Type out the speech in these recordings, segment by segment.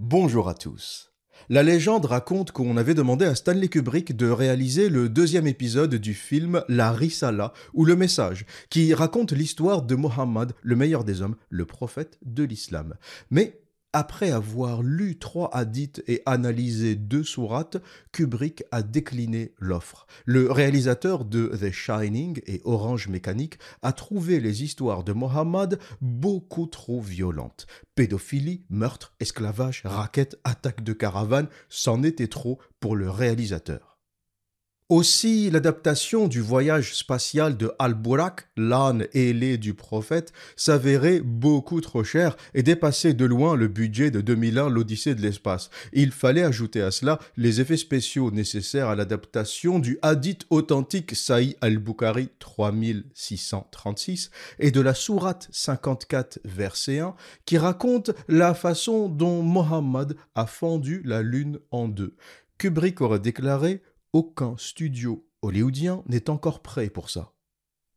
Bonjour à tous. La légende raconte qu'on avait demandé à Stanley Kubrick de réaliser le deuxième épisode du film La Risala, ou Le Message, qui raconte l'histoire de Mohammed, le meilleur des hommes, le prophète de l'islam. Mais après avoir lu trois hadiths et analysé deux sourates, Kubrick a décliné l'offre. Le réalisateur de The Shining et Orange Mécanique a trouvé les histoires de Mohammed beaucoup trop violentes. Pédophilie, meurtre, esclavage, raquettes, attaques de caravane, c'en était trop pour le réalisateur. Aussi, l'adaptation du voyage spatial de Al-Burak, l'âne ailé du prophète, s'avérait beaucoup trop cher et dépassait de loin le budget de 2001 l'Odyssée de l'espace. Il fallait ajouter à cela les effets spéciaux nécessaires à l'adaptation du hadith authentique Saï al-Bukhari 3636 et de la sourate 54 verset 1 qui raconte la façon dont Mohammed a fendu la lune en deux. Kubrick aurait déclaré aucun studio hollywoodien n'est encore prêt pour ça.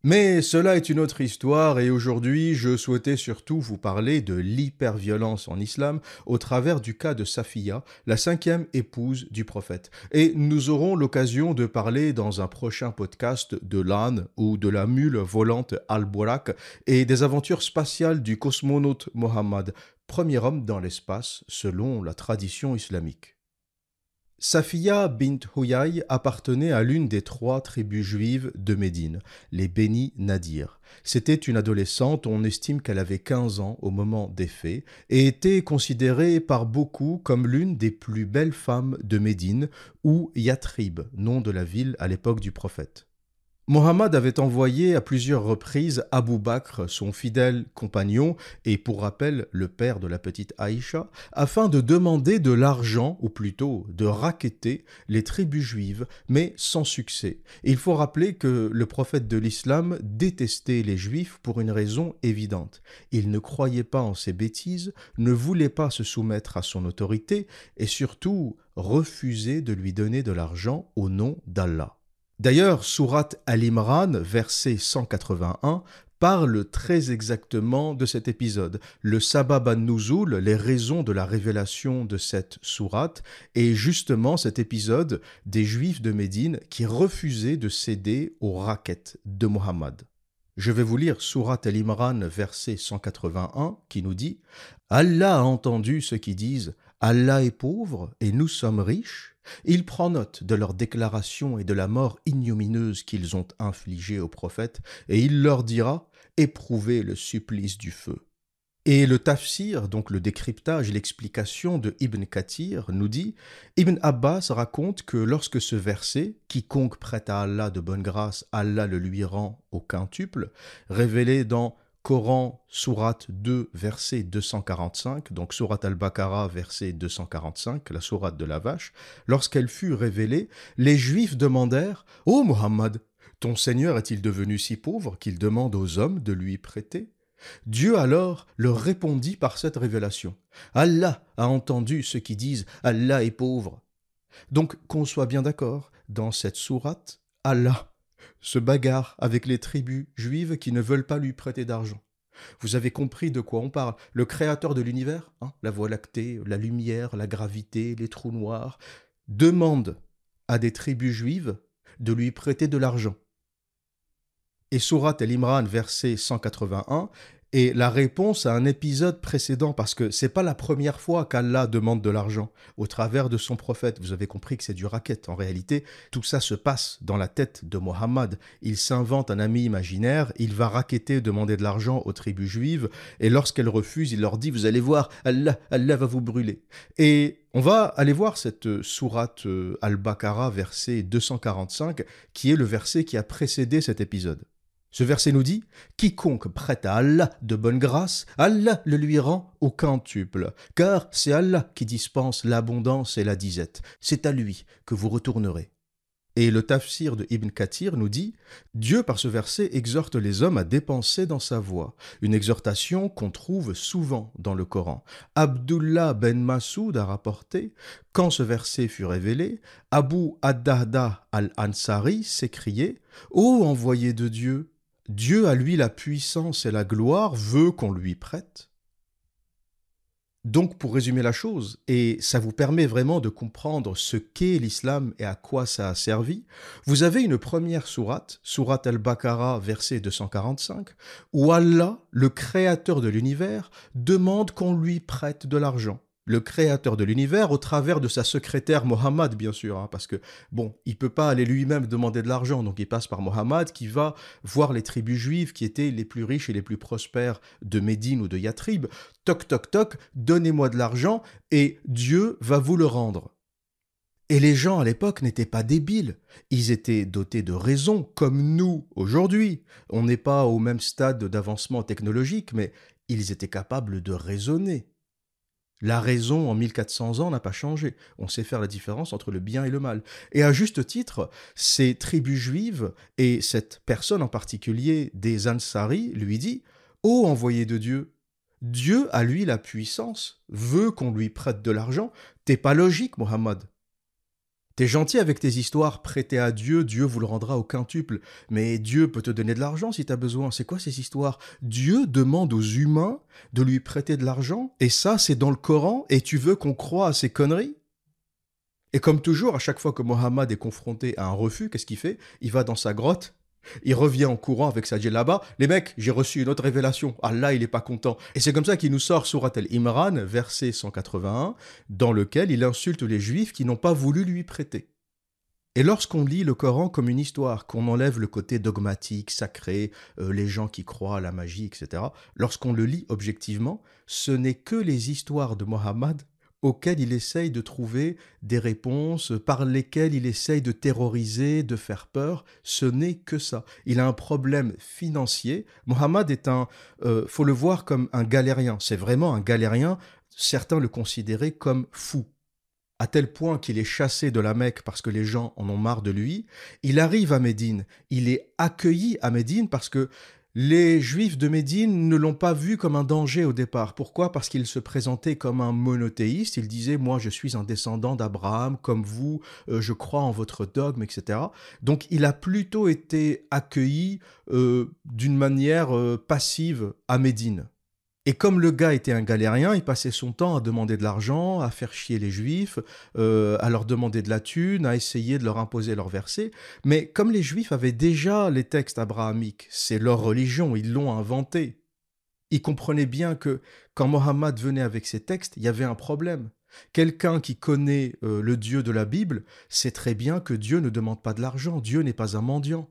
Mais cela est une autre histoire et aujourd'hui je souhaitais surtout vous parler de l'hyperviolence en islam au travers du cas de Safiya, la cinquième épouse du prophète. Et nous aurons l'occasion de parler dans un prochain podcast de l'âne ou de la mule volante Al-Burak et des aventures spatiales du cosmonaute Mohammed, premier homme dans l'espace selon la tradition islamique. Safiya bint Huyay appartenait à l'une des trois tribus juives de Médine, les Béni Nadir. C'était une adolescente, on estime qu'elle avait 15 ans au moment des faits, et était considérée par beaucoup comme l'une des plus belles femmes de Médine, ou Yatrib, nom de la ville à l'époque du prophète. Mohammed avait envoyé à plusieurs reprises Abu Bakr, son fidèle compagnon et pour rappel le père de la petite Aïcha, afin de demander de l'argent, ou plutôt de raqueter les tribus juives, mais sans succès. il faut rappeler que le prophète de l'islam détestait les juifs pour une raison évidente. Il ne croyait pas en ses bêtises, ne voulait pas se soumettre à son autorité et surtout refusait de lui donner de l'argent au nom d'Allah. D'ailleurs, Surat Al-Imran, verset 181, parle très exactement de cet épisode. Le sabab an-nuzul, les raisons de la révélation de cette sourate, est justement cet épisode des Juifs de Médine qui refusaient de céder aux raquettes de Muhammad. Je vais vous lire Surat Al-Imran, verset 181, qui nous dit Allah a entendu ceux qui disent Allah est pauvre et nous sommes riches il prend note de leurs déclarations et de la mort ignomineuse qu'ils ont infligée aux prophètes, et il leur dira Éprouvez le supplice du feu. Et le tafsir, donc le décryptage, l'explication de Ibn Kathir, nous dit Ibn Abbas raconte que lorsque ce verset, quiconque prête à Allah de bonne grâce, Allah le lui rend au quintuple, révélé dans Coran, Sourate 2, verset 245, donc Sourate al-Baqarah, verset 245, la Sourate de la vache, lorsqu'elle fut révélée, les Juifs demandèrent Ô Mohammed, ton Seigneur est-il devenu si pauvre qu'il demande aux hommes de lui prêter? Dieu alors leur répondit par cette révélation. Allah a entendu ceux qui disent Allah est pauvre. Donc qu'on soit bien d'accord, dans cette sourate, Allah se bagarre avec les tribus juives qui ne veulent pas lui prêter d'argent. Vous avez compris de quoi on parle. Le créateur de l'univers, hein, la voie lactée, la lumière, la gravité, les trous noirs, demande à des tribus juives de lui prêter de l'argent. Et Surat el-Imran, verset 181, et la réponse à un épisode précédent, parce que c'est pas la première fois qu'Allah demande de l'argent au travers de son prophète. Vous avez compris que c'est du racket. En réalité, tout ça se passe dans la tête de Mohammed. Il s'invente un ami imaginaire, il va raqueter, demander de l'argent aux tribus juives, et lorsqu'elles refusent, il leur dit, vous allez voir, Allah, Allah va vous brûler. Et on va aller voir cette sourate euh, Al-Baqarah, verset 245, qui est le verset qui a précédé cet épisode. Ce verset nous dit Quiconque prête à Allah de bonne grâce, Allah le lui rend au quintuple, car c'est Allah qui dispense l'abondance et la disette. C'est à lui que vous retournerez. Et le tafsir de Ibn Kathir nous dit Dieu, par ce verset, exhorte les hommes à dépenser dans sa voie, une exhortation qu'on trouve souvent dans le Coran. Abdullah ben Masoud a rapporté Quand ce verset fut révélé, Abu Ad-Dahda al-Ansari s'écriait Ô envoyé de Dieu, Dieu a lui la puissance et la gloire veut qu'on lui prête. Donc, pour résumer la chose, et ça vous permet vraiment de comprendre ce qu'est l'islam et à quoi ça a servi, vous avez une première sourate, sourate al-Baqarah, verset 245, où Allah, le créateur de l'univers, demande qu'on lui prête de l'argent le créateur de l'univers au travers de sa secrétaire Mohammed, bien sûr, hein, parce que, bon, il peut pas aller lui-même demander de l'argent, donc il passe par Mohammed qui va voir les tribus juives qui étaient les plus riches et les plus prospères de Médine ou de Yatrib. Toc, toc, toc, donnez-moi de l'argent et Dieu va vous le rendre. Et les gens à l'époque n'étaient pas débiles, ils étaient dotés de raison, comme nous aujourd'hui. On n'est pas au même stade d'avancement technologique, mais ils étaient capables de raisonner. La raison en 1400 ans n'a pas changé. On sait faire la différence entre le bien et le mal. Et à juste titre, ces tribus juives, et cette personne en particulier des Ansari, lui dit Ô envoyé de Dieu, Dieu a lui la puissance, veut qu'on lui prête de l'argent. T'es pas logique, Mohammed. T'es gentil avec tes histoires, prêtez à Dieu, Dieu vous le rendra au quintuple. Mais Dieu peut te donner de l'argent si t'as besoin. C'est quoi ces histoires? Dieu demande aux humains de lui prêter de l'argent, et ça c'est dans le Coran, et tu veux qu'on croie à ces conneries? Et comme toujours, à chaque fois que Mohammed est confronté à un refus, qu'est-ce qu'il fait? Il va dans sa grotte, il revient en courant avec sa là-bas. Les mecs, j'ai reçu une autre révélation. Allah, il est pas content. Et c'est comme ça qu'il nous sort Surat al-Imran, verset 181, dans lequel il insulte les juifs qui n'ont pas voulu lui prêter. Et lorsqu'on lit le Coran comme une histoire, qu'on enlève le côté dogmatique, sacré, euh, les gens qui croient à la magie, etc., lorsqu'on le lit objectivement, ce n'est que les histoires de Mohammed auxquels il essaye de trouver des réponses, par lesquelles il essaye de terroriser, de faire peur. Ce n'est que ça. Il a un problème financier. Mohammed est un, euh, faut le voir comme un galérien. C'est vraiment un galérien. Certains le considéraient comme fou à tel point qu'il est chassé de la Mecque parce que les gens en ont marre de lui. Il arrive à Médine. Il est accueilli à Médine parce que les Juifs de Médine ne l'ont pas vu comme un danger au départ. Pourquoi? Parce qu'il se présentait comme un monothéiste. Il disait Moi, je suis un descendant d'Abraham, comme vous, euh, je crois en votre dogme, etc. Donc, il a plutôt été accueilli euh, d'une manière euh, passive à Médine. Et comme le gars était un galérien, il passait son temps à demander de l'argent, à faire chier les juifs, euh, à leur demander de la thune, à essayer de leur imposer leurs versets. Mais comme les juifs avaient déjà les textes abrahamiques, c'est leur religion, ils l'ont inventé. Ils comprenaient bien que quand Mohammed venait avec ces textes, il y avait un problème. Quelqu'un qui connaît euh, le Dieu de la Bible sait très bien que Dieu ne demande pas de l'argent, Dieu n'est pas un mendiant.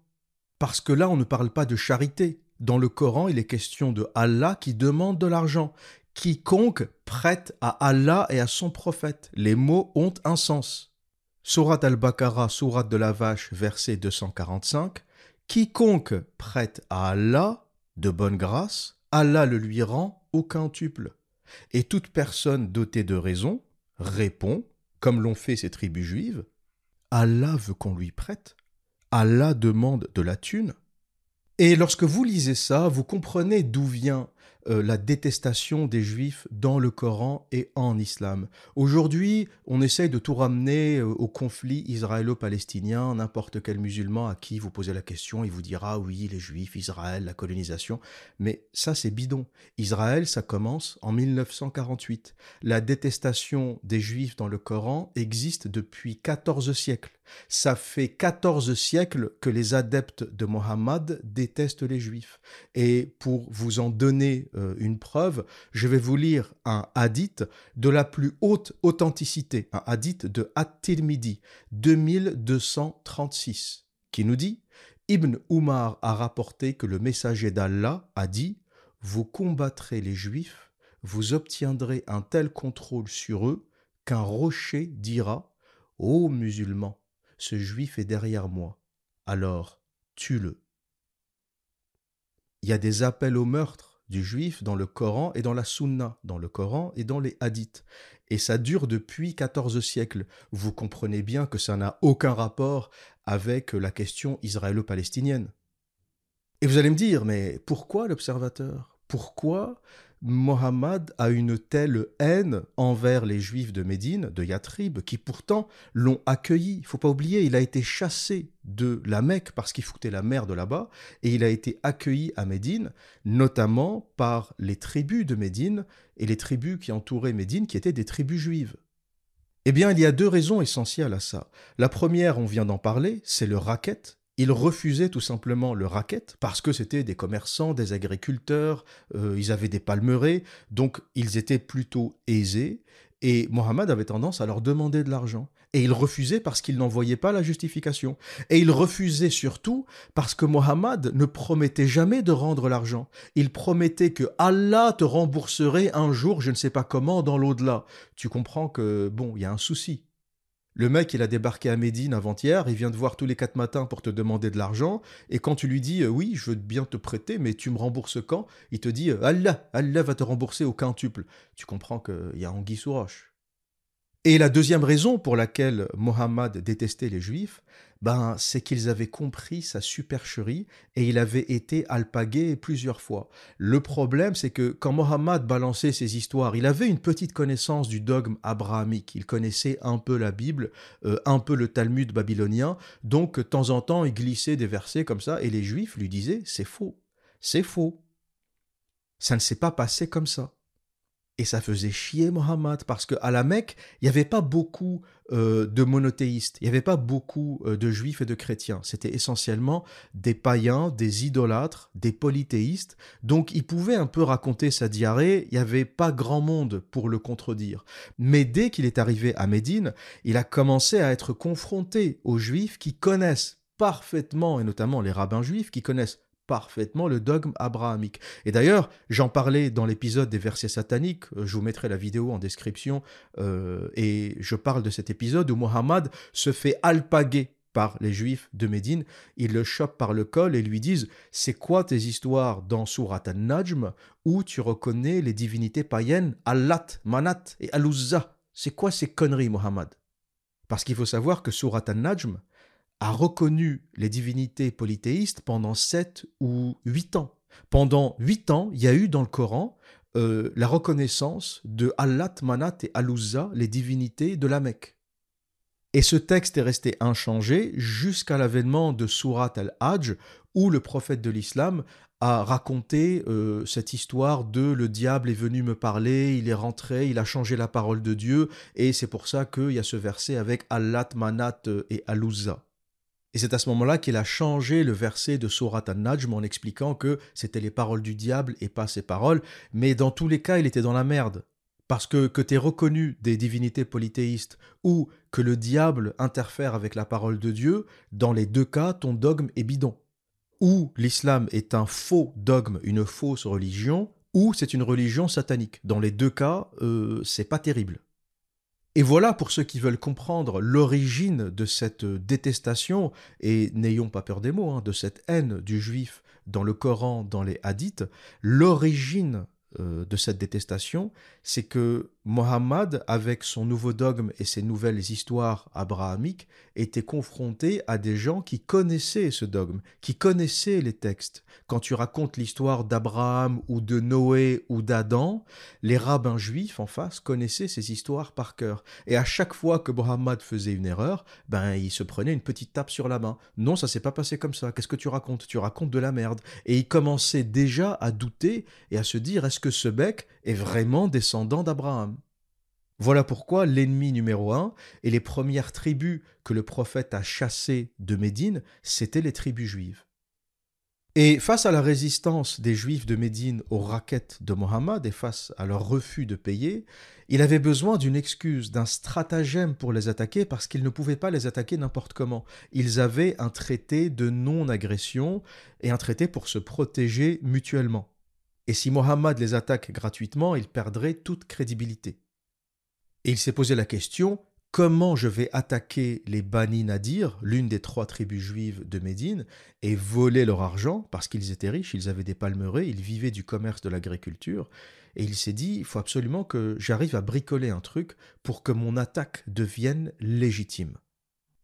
Parce que là, on ne parle pas de charité, dans le Coran, il est question de Allah qui demande de l'argent. Quiconque prête à Allah et à son prophète. Les mots ont un sens. Surat al-Baqarah, Surat de la Vache, verset 245. Quiconque prête à Allah de bonne grâce, Allah le lui rend au quintuple. Et toute personne dotée de raison répond, comme l'ont fait ces tribus juives, Allah veut qu'on lui prête. Allah demande de la thune. Et lorsque vous lisez ça, vous comprenez d'où vient euh, la détestation des juifs dans le Coran et en islam. Aujourd'hui, on essaye de tout ramener euh, au conflit israélo-palestinien. N'importe quel musulman à qui vous posez la question, il vous dira oui, les juifs, Israël, la colonisation. Mais ça, c'est bidon. Israël, ça commence en 1948. La détestation des juifs dans le Coran existe depuis 14 siècles. Ça fait 14 siècles que les adeptes de Mohammed détestent les juifs. Et pour vous en donner euh, une preuve, je vais vous lire un hadith de la plus haute authenticité, un hadith de At-Tirmidhi 2236, qui nous dit Ibn Umar a rapporté que le messager d'Allah a dit Vous combattrez les Juifs, vous obtiendrez un tel contrôle sur eux qu'un rocher dira Ô musulmans, ce Juif est derrière moi, alors tue-le. Il y a des appels au meurtre du juif dans le Coran et dans la Sunna, dans le Coran et dans les hadiths. Et ça dure depuis 14 siècles. Vous comprenez bien que ça n'a aucun rapport avec la question israélo-palestinienne. Et vous allez me dire, mais pourquoi l'observateur? Pourquoi Mohammed a une telle haine envers les juifs de Médine, de Yatrib, qui pourtant l'ont accueilli. Il faut pas oublier, il a été chassé de la Mecque parce qu'il foutait la merde là-bas, et il a été accueilli à Médine, notamment par les tribus de Médine et les tribus qui entouraient Médine, qui étaient des tribus juives. Eh bien, il y a deux raisons essentielles à ça. La première, on vient d'en parler, c'est le racket, ils refusaient tout simplement le racket parce que c'était des commerçants, des agriculteurs, euh, ils avaient des palmeraies, donc ils étaient plutôt aisés. Et Mohammed avait tendance à leur demander de l'argent. Et ils refusaient parce qu'ils n'en voyaient pas la justification. Et ils refusaient surtout parce que Mohammed ne promettait jamais de rendre l'argent. Il promettait que Allah te rembourserait un jour, je ne sais pas comment, dans l'au-delà. Tu comprends que, bon, il y a un souci. Le mec, il a débarqué à Médine avant-hier, il vient te voir tous les quatre matins pour te demander de l'argent, et quand tu lui dis euh, oui, je veux bien te prêter, mais tu me rembourses quand Il te dit euh, Allah, Allah va te rembourser au quintuple. Tu comprends qu'il y a anguille sous roche. Et la deuxième raison pour laquelle Mohammed détestait les Juifs, ben, c'est qu'ils avaient compris sa supercherie et il avait été alpagué plusieurs fois. Le problème, c'est que quand Mohammed balançait ses histoires, il avait une petite connaissance du dogme abrahamique. Il connaissait un peu la Bible, euh, un peu le Talmud babylonien. Donc, de temps en temps, il glissait des versets comme ça et les Juifs lui disaient c'est faux, c'est faux. Ça ne s'est pas passé comme ça. Et ça faisait chier Mohammed parce qu'à la Mecque, il n'y avait pas beaucoup euh, de monothéistes, il n'y avait pas beaucoup euh, de juifs et de chrétiens. C'était essentiellement des païens, des idolâtres, des polythéistes. Donc il pouvait un peu raconter sa diarrhée, il n'y avait pas grand monde pour le contredire. Mais dès qu'il est arrivé à Médine, il a commencé à être confronté aux juifs qui connaissent parfaitement, et notamment les rabbins juifs, qui connaissent parfaitement le dogme abrahamique. Et d'ailleurs, j'en parlais dans l'épisode des versets sataniques, euh, je vous mettrai la vidéo en description, euh, et je parle de cet épisode où Mohammed se fait alpaguer par les juifs de Médine, ils le chopent par le col et lui disent C'est quoi tes histoires dans Surat al-Najm où tu reconnais les divinités païennes Allat, Manat et Aluzza? C'est quoi ces conneries, Mohammed? Parce qu'il faut savoir que Surat al-Najm, a reconnu les divinités polythéistes pendant sept ou huit ans. Pendant huit ans, il y a eu dans le Coran euh, la reconnaissance de Allat, Manat et Aluzza, les divinités de la Mecque. Et ce texte est resté inchangé jusqu'à l'avènement de Surat al-Hajj, où le prophète de l'islam a raconté euh, cette histoire de le diable est venu me parler, il est rentré, il a changé la parole de Dieu, et c'est pour ça qu'il y a ce verset avec Allat, Manat et Aluzza. Et c'est à ce moment-là qu'il a changé le verset de Surat al-Najm en expliquant que c'était les paroles du diable et pas ses paroles, mais dans tous les cas, il était dans la merde. Parce que que tu es reconnu des divinités polythéistes ou que le diable interfère avec la parole de Dieu, dans les deux cas, ton dogme est bidon. Ou l'islam est un faux dogme, une fausse religion, ou c'est une religion satanique. Dans les deux cas, euh, c'est pas terrible. Et voilà pour ceux qui veulent comprendre l'origine de cette détestation, et n'ayons pas peur des mots, hein, de cette haine du juif dans le Coran, dans les hadiths, l'origine euh, de cette détestation, c'est que Mohammed, avec son nouveau dogme et ses nouvelles histoires abrahamiques, était confronté à des gens qui connaissaient ce dogme, qui connaissaient les textes. Quand tu racontes l'histoire d'Abraham ou de Noé ou d'Adam, les rabbins juifs en face connaissaient ces histoires par cœur. Et à chaque fois que Mohammed faisait une erreur, ben il se prenait une petite tape sur la main. Non, ça s'est pas passé comme ça. Qu'est-ce que tu racontes? Tu racontes de la merde. Et il commençait déjà à douter et à se dire est-ce que ce bec est vraiment descendant d'Abraham. Voilà pourquoi l'ennemi numéro un et les premières tribus que le prophète a chassées de Médine, c'étaient les tribus juives. Et face à la résistance des Juifs de Médine aux raquettes de Mohammed et face à leur refus de payer, il avait besoin d'une excuse, d'un stratagème pour les attaquer parce qu'ils ne pouvaient pas les attaquer n'importe comment. Ils avaient un traité de non-agression et un traité pour se protéger mutuellement. Et si Mohammed les attaque gratuitement, il perdrait toute crédibilité. Et il s'est posé la question comment je vais attaquer les Bani Nadir, l'une des trois tribus juives de Médine, et voler leur argent, parce qu'ils étaient riches, ils avaient des palmeraies, ils vivaient du commerce de l'agriculture, et il s'est dit, il faut absolument que j'arrive à bricoler un truc pour que mon attaque devienne légitime.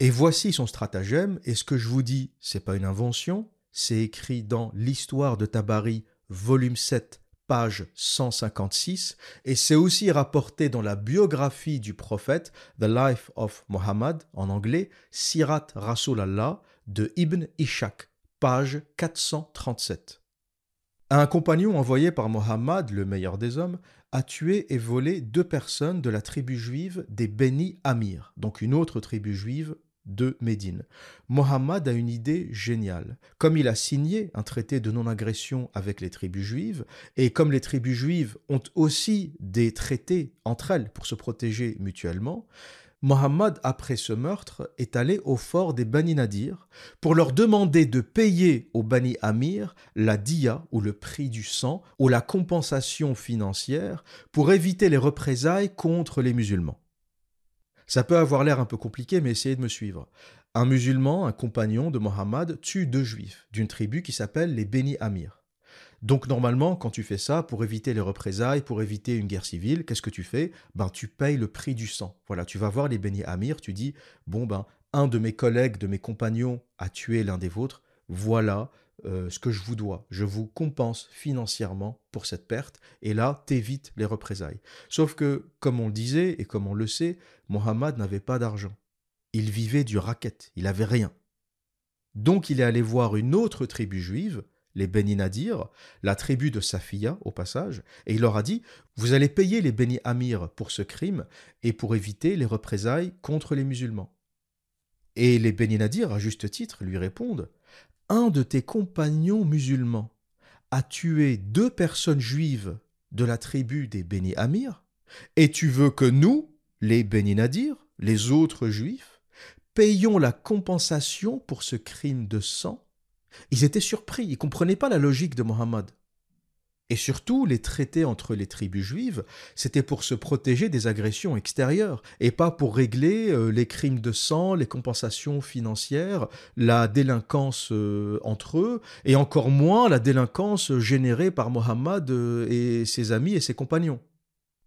Et voici son stratagème, et ce que je vous dis, c'est pas une invention, c'est écrit dans l'histoire de Tabari volume 7, page 156, et c'est aussi rapporté dans la biographie du prophète, The Life of Muhammad, en anglais, Sirat Rasulallah, de Ibn Ishaq, page 437. Un compagnon envoyé par Mohammed, le meilleur des hommes, a tué et volé deux personnes de la tribu juive des Beni Amir, donc une autre tribu juive de Médine. Mohammed a une idée géniale. Comme il a signé un traité de non-agression avec les tribus juives, et comme les tribus juives ont aussi des traités entre elles pour se protéger mutuellement, Mohammed, après ce meurtre, est allé au fort des Bani Nadir pour leur demander de payer aux Bani Amir la dia ou le prix du sang ou la compensation financière pour éviter les représailles contre les musulmans. Ça peut avoir l'air un peu compliqué, mais essayez de me suivre. Un musulman, un compagnon de Mohammed, tue deux juifs d'une tribu qui s'appelle les Beni Amir. Donc normalement, quand tu fais ça, pour éviter les représailles, pour éviter une guerre civile, qu'est-ce que tu fais? Ben tu payes le prix du sang. Voilà, tu vas voir les Beni Amir, tu dis bon ben un de mes collègues, de mes compagnons a tué l'un des vôtres. Voilà euh, ce que je vous dois. Je vous compense financièrement pour cette perte, et là, t'évites les représailles. Sauf que, comme on le disait et comme on le sait, Mohammed n'avait pas d'argent. Il vivait du racket, il avait rien. Donc il est allé voir une autre tribu juive, les Beni Nadir, la tribu de Safiya au passage, et il leur a dit Vous allez payer les Beni Amir pour ce crime et pour éviter les représailles contre les musulmans. Et les Beni Nadir, à juste titre, lui répondent un de tes compagnons musulmans a tué deux personnes juives de la tribu des Béni Amir, et tu veux que nous, les Béni Nadir, les autres juifs, payions la compensation pour ce crime de sang? Ils étaient surpris, ils ne comprenaient pas la logique de Mohammed. Et surtout, les traités entre les tribus juives, c'était pour se protéger des agressions extérieures, et pas pour régler euh, les crimes de sang, les compensations financières, la délinquance euh, entre eux, et encore moins la délinquance générée par Mohammed euh, et ses amis et ses compagnons.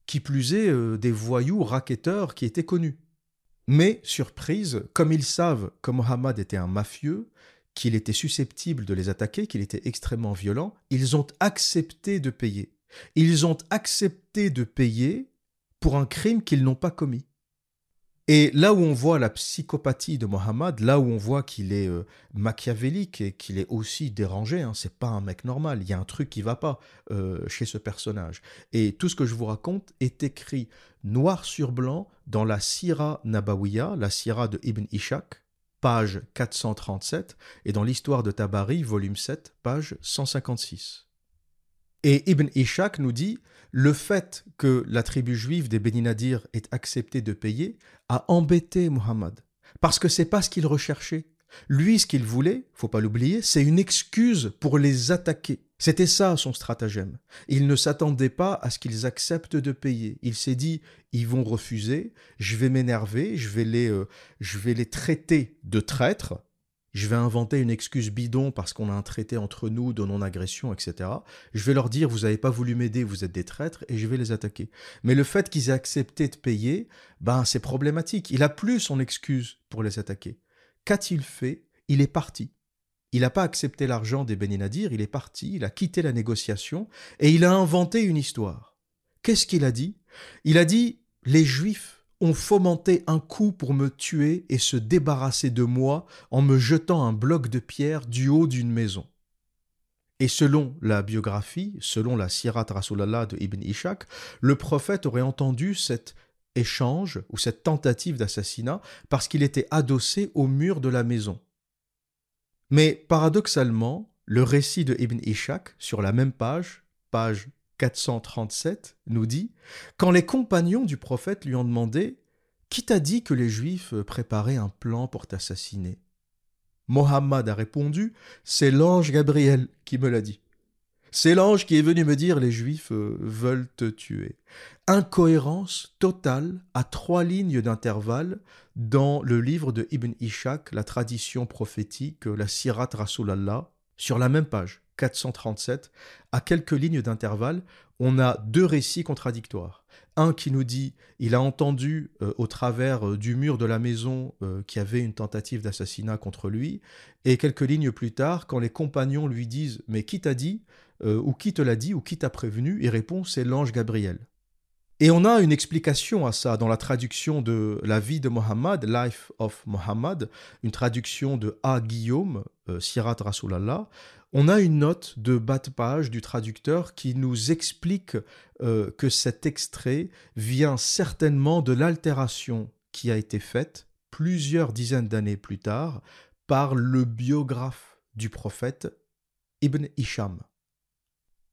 Qui plus est, des voyous racketteurs qui étaient connus. Mais, surprise, comme ils savent que Mohammed était un mafieux, qu'il était susceptible de les attaquer, qu'il était extrêmement violent, ils ont accepté de payer. Ils ont accepté de payer pour un crime qu'ils n'ont pas commis. Et là où on voit la psychopathie de Mohammed, là où on voit qu'il est euh, machiavélique et qu'il est aussi dérangé, hein, c'est pas un mec normal, il y a un truc qui va pas euh, chez ce personnage. Et tout ce que je vous raconte est écrit noir sur blanc dans la Sira Nabawiya, la Sira de Ibn Ishaq, page 437, et dans l'histoire de Tabari, volume 7, page 156. Et Ibn Ishaq nous dit le fait que la tribu juive des Béninadir ait accepté de payer a embêté Muhammad, parce que c'est pas ce qu'il recherchait. Lui, ce qu'il voulait, faut pas l'oublier, c'est une excuse pour les attaquer. C'était ça son stratagème. Il ne s'attendait pas à ce qu'ils acceptent de payer. Il s'est dit ils vont refuser, je vais m'énerver, je vais les euh, je vais les traiter de traîtres. Je vais inventer une excuse bidon parce qu'on a un traité entre nous de non-agression, etc. Je vais leur dire vous n'avez pas voulu m'aider, vous êtes des traîtres, et je vais les attaquer. Mais le fait qu'ils aient accepté de payer, ben c'est problématique. Il a plus son excuse pour les attaquer. Qu'a-t-il fait? Il est parti. Il n'a pas accepté l'argent des Béninadir, il est parti, il a quitté la négociation et il a inventé une histoire. Qu'est-ce qu'il a dit? Il a dit Les Juifs ont fomenté un coup pour me tuer et se débarrasser de moi en me jetant un bloc de pierre du haut d'une maison. Et selon la biographie, selon la Sirat Rasulallah de Ibn Ishaq, le prophète aurait entendu cet échange ou cette tentative d'assassinat parce qu'il était adossé au mur de la maison. Mais paradoxalement, le récit de Ibn Ishaq, sur la même page, page 437, nous dit Quand les compagnons du prophète lui ont demandé Qui t'a dit que les Juifs préparaient un plan pour t'assassiner? Mohammed a répondu C'est l'ange Gabriel qui me l'a dit. C'est l'ange qui est venu me dire les Juifs euh, veulent te tuer. Incohérence totale à trois lignes d'intervalle dans le livre de Ibn Ishaq, la tradition prophétique, la Sirat Rasulallah, sur la même page, 437, à quelques lignes d'intervalle, on a deux récits contradictoires. Un qui nous dit il a entendu euh, au travers euh, du mur de la maison qu'il y avait une tentative d'assassinat contre lui, et quelques lignes plus tard, quand les compagnons lui disent Mais qui t'a dit? Euh, ou qui te l'a dit, ou qui t'a prévenu Il répond c'est l'ange Gabriel. Et on a une explication à ça dans la traduction de La vie de Mohammed, Life of Muhammad, une traduction de A. Guillaume, euh, Sirat Rasulallah. On a une note de bas de page du traducteur qui nous explique euh, que cet extrait vient certainement de l'altération qui a été faite plusieurs dizaines d'années plus tard par le biographe du prophète Ibn Isham.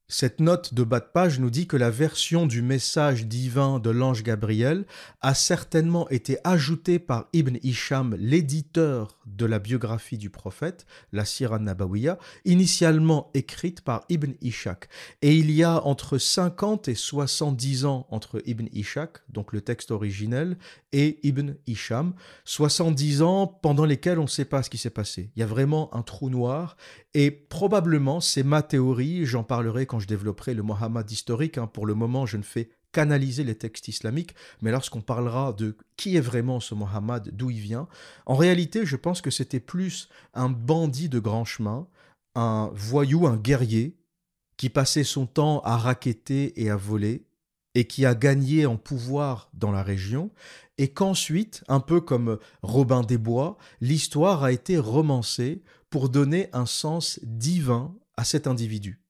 Cette note de bas de page nous dit que la version du message divin de l'ange Gabriel a certainement été ajoutée par Ibn Hisham, l'éditeur de la biographie du prophète, la Sirah Nabawiya, initialement écrite par Ibn Ishaq. Et il y a entre 50 et 70 ans entre Ibn Ishaq, donc le texte originel, et Ibn Hisham, 70 ans pendant lesquels on ne sait pas ce qui s'est passé. Il y a vraiment un trou noir et probablement, c'est ma théorie, j'en parlerai quand je développerai le Mohammed historique. Hein. Pour le moment, je ne fais qu'analyser les textes islamiques, mais lorsqu'on parlera de qui est vraiment ce Mohammed, d'où il vient, en réalité, je pense que c'était plus un bandit de grand chemin, un voyou, un guerrier, qui passait son temps à raqueter et à voler, et qui a gagné en pouvoir dans la région, et qu'ensuite, un peu comme Robin des Bois, l'histoire a été romancée pour donner un sens divin à cet individu.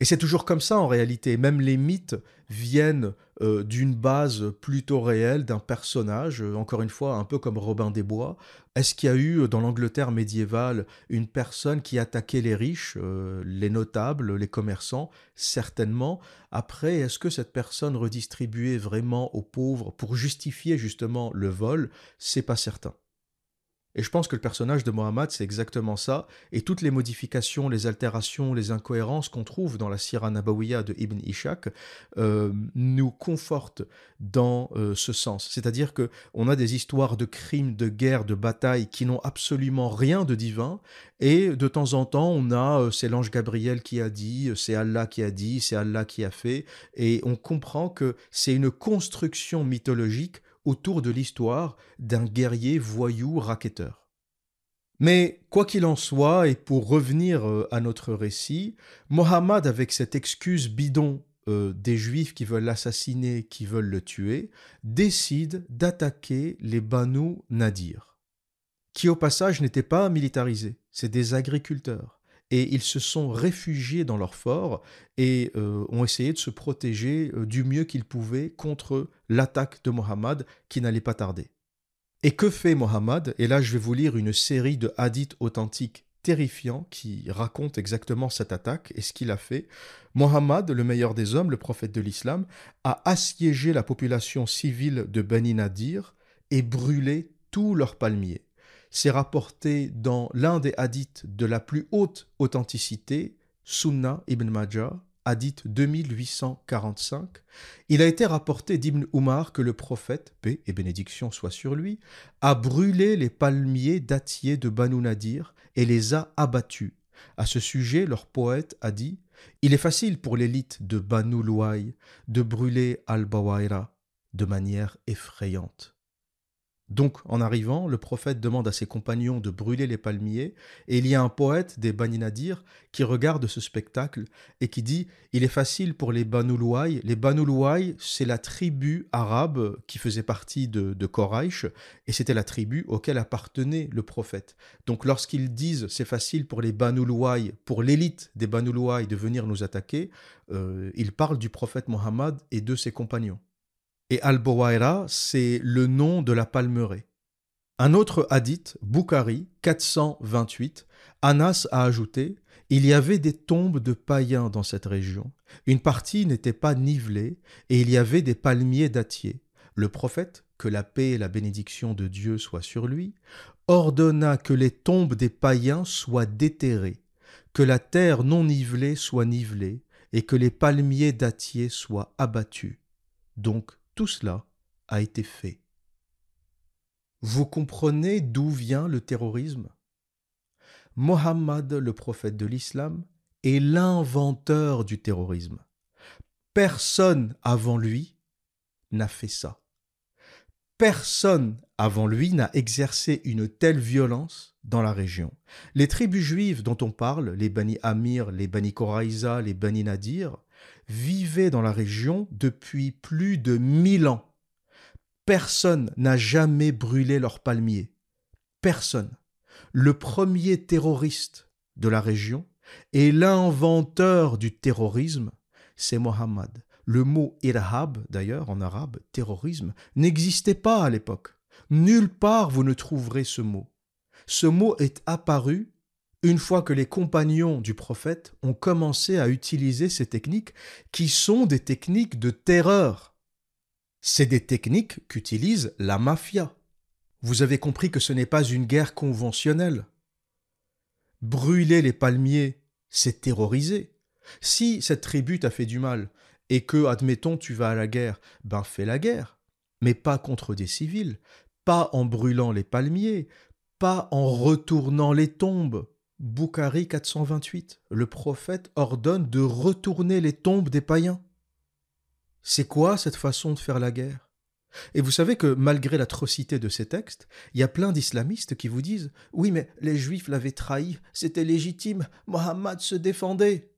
Et c'est toujours comme ça en réalité. Même les mythes viennent euh, d'une base plutôt réelle, d'un personnage, euh, encore une fois, un peu comme Robin des Bois. Est-ce qu'il y a eu euh, dans l'Angleterre médiévale une personne qui attaquait les riches, les notables, les commerçants? Certainement. Après, est-ce que cette personne redistribuait vraiment aux pauvres pour justifier justement le vol? C'est pas certain. Et je pense que le personnage de Mohammed, c'est exactement ça. Et toutes les modifications, les altérations, les incohérences qu'on trouve dans la Sirah Nabawiya de Ibn Ishaq euh, nous confortent dans euh, ce sens. C'est-à-dire que on a des histoires de crimes, de guerres, de batailles qui n'ont absolument rien de divin. Et de temps en temps, on a euh, c'est l'ange Gabriel qui a dit, c'est Allah qui a dit, c'est Allah qui a fait. Et on comprend que c'est une construction mythologique autour de l'histoire d'un guerrier voyou racketteur. Mais quoi qu'il en soit, et pour revenir euh, à notre récit, Mohammed, avec cette excuse bidon euh, des Juifs qui veulent l'assassiner, qui veulent le tuer, décide d'attaquer les Banu Nadir, qui au passage n'étaient pas militarisés, c'est des agriculteurs et ils se sont réfugiés dans leur fort et euh, ont essayé de se protéger euh, du mieux qu'ils pouvaient contre l'attaque de Mohammed qui n'allait pas tarder. Et que fait Mohammed? Et là, je vais vous lire une série de hadiths authentiques terrifiants qui racontent exactement cette attaque et ce qu'il a fait. Mohammed, le meilleur des hommes, le prophète de l'islam, a assiégé la population civile de Bani Nadir et brûlé tous leurs palmiers c'est rapporté dans l'un des hadiths de la plus haute authenticité, Sunna ibn Majah, hadith 2845. Il a été rapporté d'Ibn Umar que le prophète, paix et bénédiction soit sur lui, a brûlé les palmiers dattiers de Banu Nadir et les a abattus. À ce sujet, leur poète a dit Il est facile pour l'élite de Banu Louaï de brûler Al-Bawaira de manière effrayante. Donc, en arrivant, le prophète demande à ses compagnons de brûler les palmiers, et il y a un poète des Bani Nadir qui regarde ce spectacle et qui dit Il est facile pour les Banu Les Banu c'est la tribu arabe qui faisait partie de, de et c'était la tribu auquel appartenait le prophète. Donc, lorsqu'ils disent C'est facile pour les Banu pour l'élite des Banu de venir nous attaquer, euh, ils parlent du prophète Mohammed et de ses compagnons et Al-Bowaira, c'est le nom de la palmeraie. Un autre hadith, Bukhari 428, Anas a ajouté Il y avait des tombes de païens dans cette région. Une partie n'était pas nivelée et il y avait des palmiers dattiers. Le prophète, que la paix et la bénédiction de Dieu soient sur lui, ordonna que les tombes des païens soient déterrées, que la terre non nivelée soit nivelée et que les palmiers dattiers soient abattus. Donc tout cela a été fait. Vous comprenez d'où vient le terrorisme? Mohammed, le prophète de l'islam, est l'inventeur du terrorisme. Personne avant lui n'a fait ça. Personne avant lui n'a exercé une telle violence dans la région. Les tribus juives dont on parle, les Bani Amir, les Bani Koraïza, les Bani Nadir, vivaient dans la région depuis plus de mille ans. Personne n'a jamais brûlé leurs palmiers. Personne. Le premier terroriste de la région et l'inventeur du terrorisme, c'est Mohammed. Le mot irhab, d'ailleurs, en arabe, terrorisme, n'existait pas à l'époque. Nulle part vous ne trouverez ce mot. Ce mot est apparu une fois que les compagnons du prophète ont commencé à utiliser ces techniques qui sont des techniques de terreur. C'est des techniques qu'utilise la mafia. Vous avez compris que ce n'est pas une guerre conventionnelle. Brûler les palmiers, c'est terroriser. Si cette tribu t'a fait du mal, et que, admettons, tu vas à la guerre, ben fais la guerre, mais pas contre des civils, pas en brûlant les palmiers, pas en retournant les tombes. Boukhari 428, le prophète ordonne de retourner les tombes des païens. C'est quoi cette façon de faire la guerre? Et vous savez que malgré l'atrocité de ces textes, il y a plein d'islamistes qui vous disent Oui, mais les juifs l'avaient trahi, c'était légitime, Mohammed se défendait.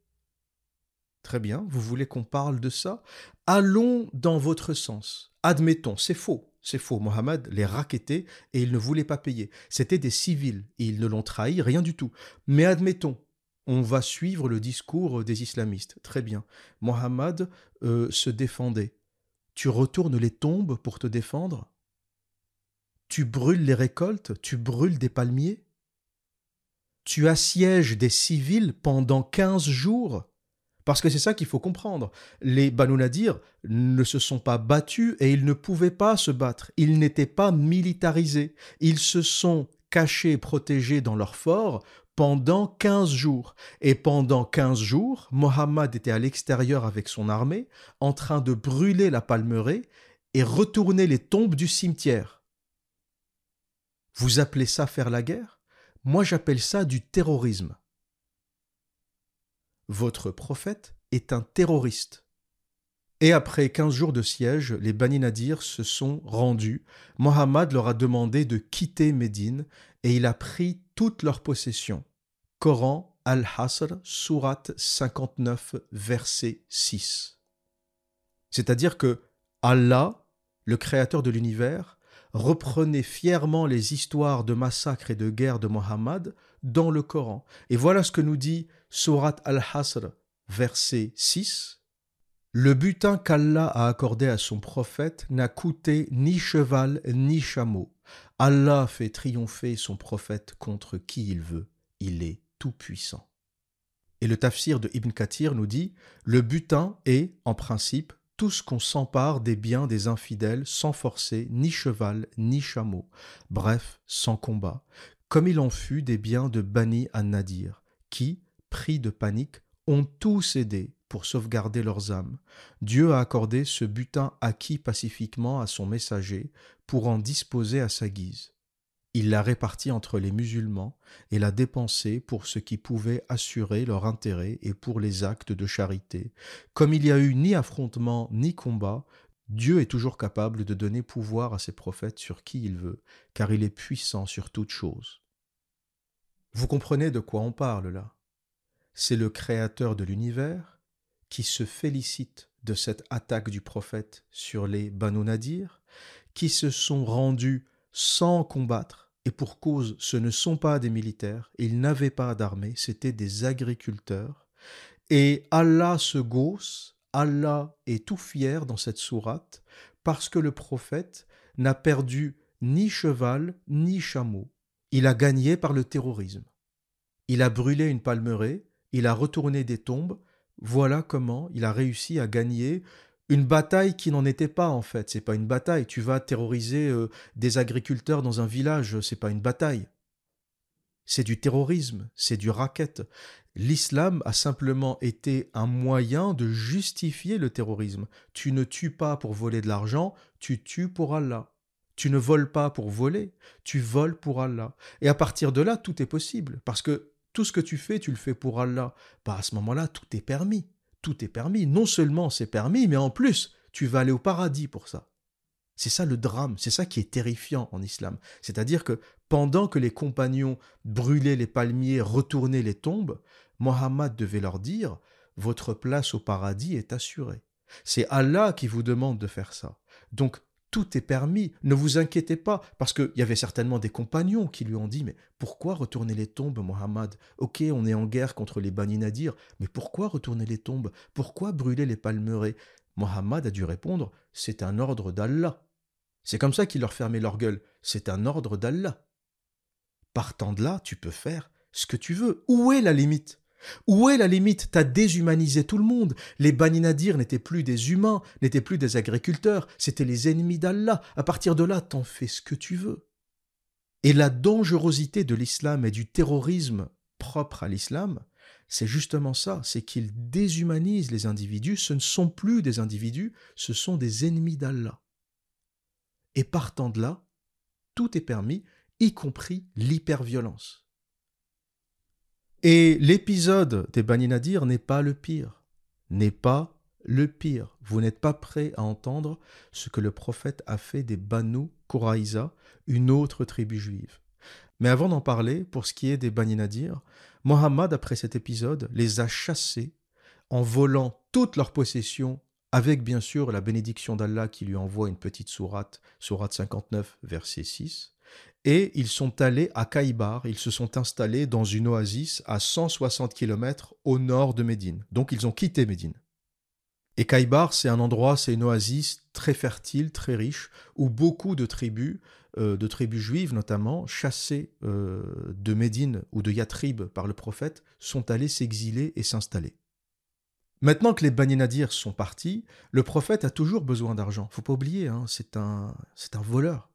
Très bien, vous voulez qu'on parle de ça? Allons dans votre sens. Admettons, c'est faux. C'est faux. Mohammed les raquettait et il ne voulait pas payer. C'était des civils et ils ne l'ont trahi, rien du tout. Mais admettons, on va suivre le discours des islamistes. Très bien. Mohammed euh, se défendait. Tu retournes les tombes pour te défendre? Tu brûles les récoltes? Tu brûles des palmiers? Tu assièges des civils pendant quinze jours? Parce que c'est ça qu'il faut comprendre. Les Banu Nadir ne se sont pas battus et ils ne pouvaient pas se battre. Ils n'étaient pas militarisés. Ils se sont cachés et protégés dans leur fort pendant 15 jours. Et pendant 15 jours, Mohammed était à l'extérieur avec son armée, en train de brûler la palmeraie et retourner les tombes du cimetière. Vous appelez ça faire la guerre? Moi j'appelle ça du terrorisme votre prophète est un terroriste. Et après quinze jours de siège, les Bani Nadir se sont rendus. Mohammed leur a demandé de quitter Médine et il a pris toutes leurs possessions. Coran Al-Hasr, Sourate 59, verset 6. C'est-à-dire que Allah, le créateur de l'univers, reprenait fièrement les histoires de massacres et de guerres de Mohammed dans le Coran. Et voilà ce que nous dit Surat al-Hasr, verset 6. Le butin qu'Allah a accordé à son prophète n'a coûté ni cheval ni chameau. Allah fait triompher son prophète contre qui il veut. Il est tout-puissant. Et le tafsir de Ibn Kathir nous dit Le butin est, en principe, tout ce qu'on s'empare des biens des infidèles sans forcer ni cheval ni chameau, bref, sans combat, comme il en fut des biens de Bani an-Nadir, qui, pris de panique, ont tout cédé pour sauvegarder leurs âmes. Dieu a accordé ce butin acquis pacifiquement à son messager pour en disposer à sa guise. Il l'a réparti entre les musulmans et l'a dépensé pour ce qui pouvait assurer leur intérêt et pour les actes de charité. Comme il n'y a eu ni affrontement ni combat, Dieu est toujours capable de donner pouvoir à ses prophètes sur qui il veut, car il est puissant sur toute chose. Vous comprenez de quoi on parle là? C'est le Créateur de l'univers qui se félicite de cette attaque du prophète sur les Banu Nadir, qui se sont rendus sans combattre, et pour cause ce ne sont pas des militaires, ils n'avaient pas d'armée, c'étaient des agriculteurs, et Allah se gausse Allah est tout fier dans cette sourate parce que le prophète n'a perdu ni cheval ni chameau. Il a gagné par le terrorisme. Il a brûlé une palmeraie, il a retourné des tombes. Voilà comment il a réussi à gagner une bataille qui n'en était pas en fait. C'est pas une bataille. Tu vas terroriser euh, des agriculteurs dans un village, c'est pas une bataille. C'est du terrorisme, c'est du racket. L'islam a simplement été un moyen de justifier le terrorisme. Tu ne tues pas pour voler de l'argent, tu tues pour Allah. Tu ne voles pas pour voler, tu voles pour Allah. Et à partir de là, tout est possible, parce que tout ce que tu fais, tu le fais pour Allah. Bah à ce moment-là, tout est permis. Tout est permis. Non seulement c'est permis, mais en plus, tu vas aller au paradis pour ça. C'est ça le drame, c'est ça qui est terrifiant en islam. C'est-à-dire que pendant que les compagnons brûlaient les palmiers, retournaient les tombes, Mohammed devait leur dire Votre place au paradis est assurée. C'est Allah qui vous demande de faire ça. Donc tout est permis, ne vous inquiétez pas, parce qu'il y avait certainement des compagnons qui lui ont dit Mais pourquoi retourner les tombes, Mohammed? Ok, on est en guerre contre les Bani Nadir, mais pourquoi retourner les tombes? Pourquoi brûler les palmeraies Mohammed a dû répondre C'est un ordre d'Allah. C'est comme ça qu'il leur fermait leur gueule C'est un ordre d'Allah. Partant de là, tu peux faire ce que tu veux. Où est la limite? Où est la limite? T'as déshumanisé tout le monde. Les Bani Nadir n'étaient plus des humains, n'étaient plus des agriculteurs, c'étaient les ennemis d'Allah. À partir de là, t'en fais ce que tu veux. Et la dangerosité de l'islam et du terrorisme propre à l'islam, c'est justement ça, c'est qu'il déshumanise les individus, ce ne sont plus des individus, ce sont des ennemis d'Allah. Et partant de là, tout est permis, y compris l'hyperviolence. Et l'épisode des Bani Nadir n'est pas le pire. N'est pas le pire. Vous n'êtes pas prêt à entendre ce que le prophète a fait des Banu Koraïza, une autre tribu juive. Mais avant d'en parler, pour ce qui est des Bani Nadir, Mohammed, après cet épisode, les a chassés en volant toutes leurs possessions, avec bien sûr la bénédiction d'Allah qui lui envoie une petite sourate, sourate 59, verset 6, et ils sont allés à Kaïbar, ils se sont installés dans une oasis à 160 km au nord de Médine. Donc ils ont quitté Médine. Et Kaïbar, c'est un endroit, c'est une oasis très fertile, très riche, où beaucoup de tribus, euh, de tribus juives notamment, chassées euh, de Médine ou de Yatrib par le prophète, sont allés s'exiler et s'installer. Maintenant que les Bani Nadir sont partis, le prophète a toujours besoin d'argent. Faut pas oublier, hein, c'est c'est un voleur.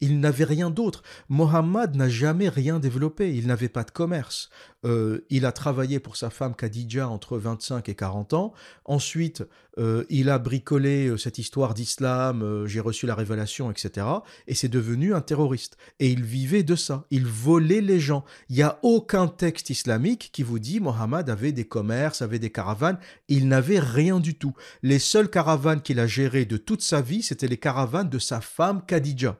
Il, n'avait rien d'autre. Mohammed n'a jamais rien développé. Il n'avait pas de commerce. Euh, il a travaillé pour sa femme Khadija entre 25 et 40 ans. Ensuite, euh, il a bricolé euh, cette histoire d'islam, j'ai reçu la révélation, etc. Et c'est devenu un terroriste. Et il vivait de ça. Il volait les gens. Il n'y a aucun texte islamique qui vous dit Mohammed avait des commerces, avait des caravanes. Il n'avait rien du tout. Les seules caravanes qu'il a gérées de toute sa vie, c'était les caravanes de sa femme Khadija.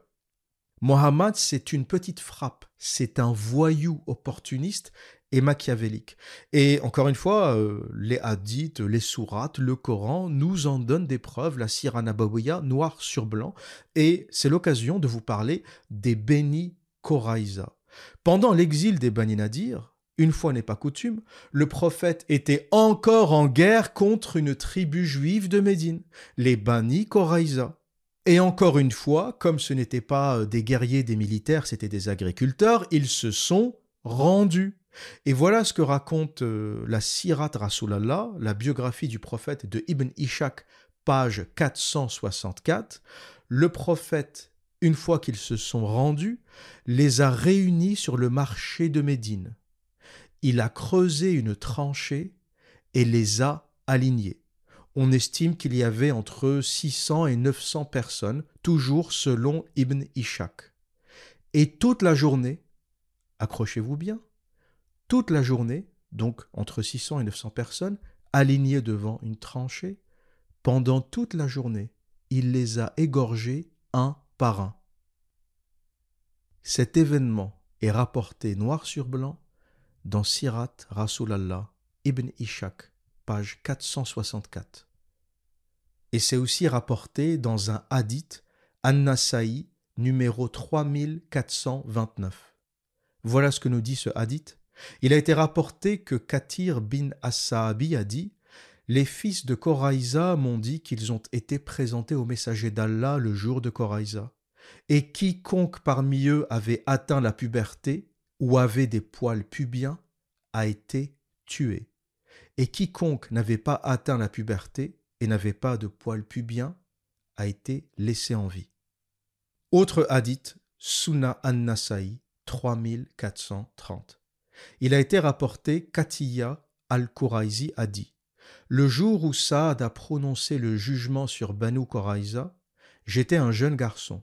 Mohammed, c'est une petite frappe, c'est un voyou opportuniste et machiavélique. Et encore une fois, euh, les hadiths, les sourates, le Coran nous en donnent des preuves, la Sira Nabawiya, noir sur blanc, et c'est l'occasion de vous parler des Beni Koraïza. Pendant l'exil des Bani Nadir, une fois n'est pas coutume, le prophète était encore en guerre contre une tribu juive de Médine, les Bani Koraïza. Et encore une fois, comme ce n'étaient pas euh, des guerriers, des militaires, c'était des agriculteurs, ils se sont rendus. Et voilà ce que raconte euh, la Sirat Rasulallah, la biographie du prophète de Ibn Ishaq, page 464. Le prophète, une fois qu'ils se sont rendus, les a réunis sur le marché de Médine. Il a creusé une tranchée et les a alignés on estime qu'il y avait entre 600 et 900 personnes, toujours selon Ibn Ishaq. Et toute la journée, accrochez-vous bien, toute la journée, donc entre 600 et 900 personnes, alignées devant une tranchée, pendant toute la journée, il les a égorgés un par un. Cet événement est rapporté noir sur blanc dans Sirat Rasulallah Ibn Ishaq, page 464. Et c'est aussi rapporté dans un hadith, An-Nasa'i, numéro 3429. Voilà ce que nous dit ce hadith. Il a été rapporté que Katir bin As-Sa'abi a dit Les fils de Koraïza m'ont dit qu'ils ont été présentés au messager d'Allah le jour de Koraïza. Et quiconque parmi eux avait atteint la puberté ou avait des poils pubiens a été tué et quiconque n'avait pas atteint la puberté et n'avait pas de poils pubiens a été laissé en vie. Autre hadith, Sunna an-Nasa'i 3430. Il a été rapporté qu'Atiya al-Quraizi a dit Le jour où Saad a prononcé le jugement sur Banu Quraiza, j'étais un jeune garçon.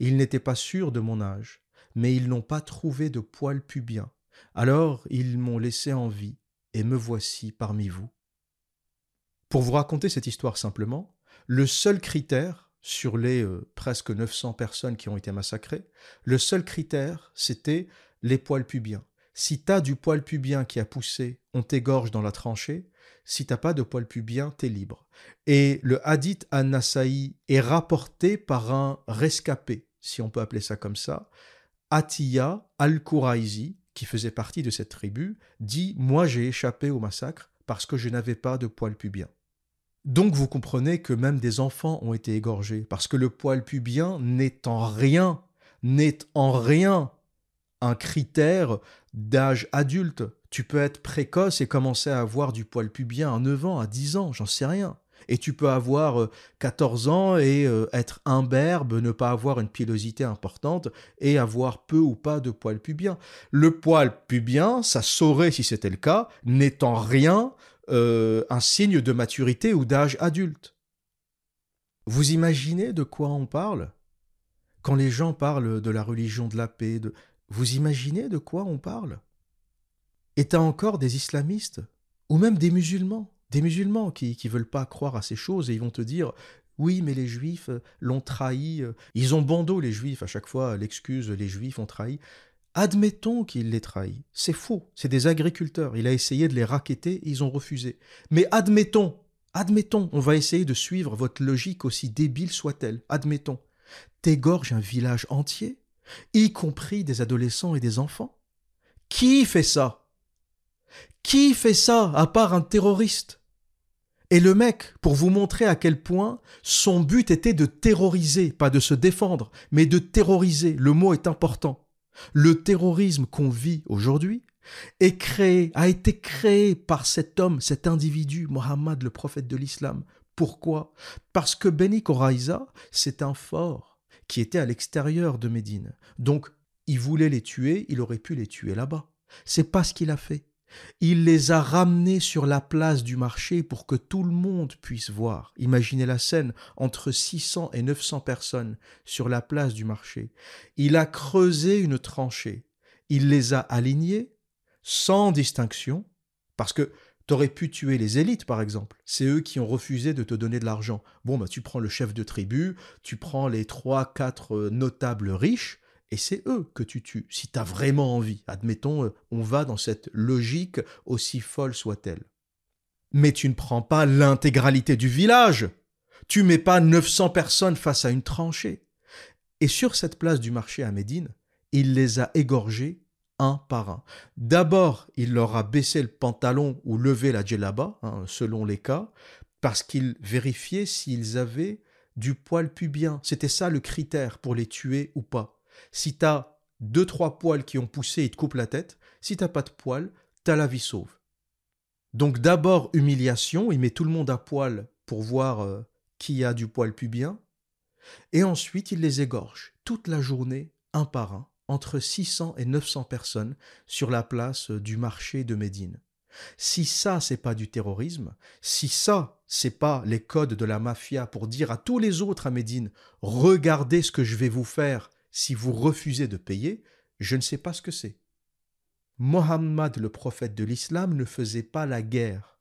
Ils n'étaient pas sûrs de mon âge, mais ils n'ont pas trouvé de poils pubiens. Alors ils m'ont laissé en vie et me voici parmi vous. Pour vous raconter cette histoire simplement, le seul critère sur les euh, presque 900 personnes qui ont été massacrées, le seul critère, c'était les poils pubiens. Si t'as du poil pubien qui a poussé, on t'égorge dans la tranchée. Si t'as pas de poil pubien, t'es libre. Et le hadith an-Nasa'i est rapporté par un rescapé, si on peut appeler ça comme ça. Atiya al-Quraizi, qui faisait partie de cette tribu, dit Moi j'ai échappé au massacre parce que je n'avais pas de poil pubien. Donc vous comprenez que même des enfants ont été égorgés, parce que le poil pubien n'est en rien, n'est en rien un critère d'âge adulte. Tu peux être précoce et commencer à avoir du poil pubien à 9 ans, à 10 ans, j'en sais rien. Et tu peux avoir 14 euh, ans et euh, être imberbe, ne pas avoir une pilosité importante et avoir peu ou pas de poil pubien. Le poil pubien, ça saurait si c'était le cas, n'étant rien euh, un signe de maturité ou d'âge adulte. Vous imaginez de quoi on parle? Quand les gens parlent de la religion de la paix, de... vous imaginez de quoi on parle? Et t'as encore des islamistes, ou même des musulmans, des musulmans qui ne veulent pas croire à ces choses et ils vont te dire oui, mais les juifs l'ont trahi. Ils ont dos, les juifs, à chaque fois, l'excuse, les juifs ont trahi. Admettons qu'il les trahit. C'est faux. C'est des agriculteurs. Il a essayé de les raqueter, ils ont refusé. Mais admettons, admettons, on va essayer de suivre votre logique aussi débile soit-elle. Admettons. T'égorges un village entier, y compris des adolescents et des enfants. Qui fait ça? Qui fait ça à part un terroriste? Et le mec, pour vous montrer à quel point son but était de terroriser, pas de se défendre, mais de terroriser, le mot est important. Le terrorisme qu'on vit aujourd'hui est a été créé par cet homme, cet individu, Mohammed, le prophète de l'islam. Pourquoi? Parce que Beni Koraïza, c'est un fort qui était à l'extérieur de Médine. Donc, il voulait les tuer, il aurait pu les tuer là-bas. C'est pas ce qu'il a fait. Il les a ramenés sur la place du marché pour que tout le monde puisse voir. Imaginez la scène entre 600 et 900 personnes sur la place du marché. Il a creusé une tranchée. Il les a alignés sans distinction parce que T'aurais pu tuer les élites, par exemple. C'est eux qui ont refusé de te donner de l'argent. Bon, bah, tu prends le chef de tribu, tu prends les trois, quatre euh, notables riches, et c'est eux que tu tues, si tu as vraiment envie. Admettons, euh, on va dans cette logique, aussi folle soit-elle. Mais tu ne prends pas l'intégralité du village. Tu mets pas 900 personnes face à une tranchée. Et sur cette place du marché à Médine, il les a égorgés un par un. D'abord, il leur a baissé le pantalon ou levé la djellaba, hein, selon les cas, parce qu'il vérifiait s'ils avaient du poil pubien. C'était ça le critère pour les tuer ou pas. Si t'as deux, trois poils qui ont poussé et te coupent la tête, si t'as pas de poils, t'as la vie sauve. Donc d'abord humiliation, il met tout le monde à poil pour voir euh, qui a du poil pubien, et ensuite il les égorge toute la journée, un par un, entre 600 et 900 personnes sur la place euh, du marché de Médine. Si ça, c'est pas du terrorisme, si ça, c'est pas les codes de la mafia pour dire à tous les autres à Médine, regardez ce que je vais vous faire si vous refusez de payer, je ne sais pas ce que c'est. Mohammed, le prophète de l'islam, ne faisait pas la guerre.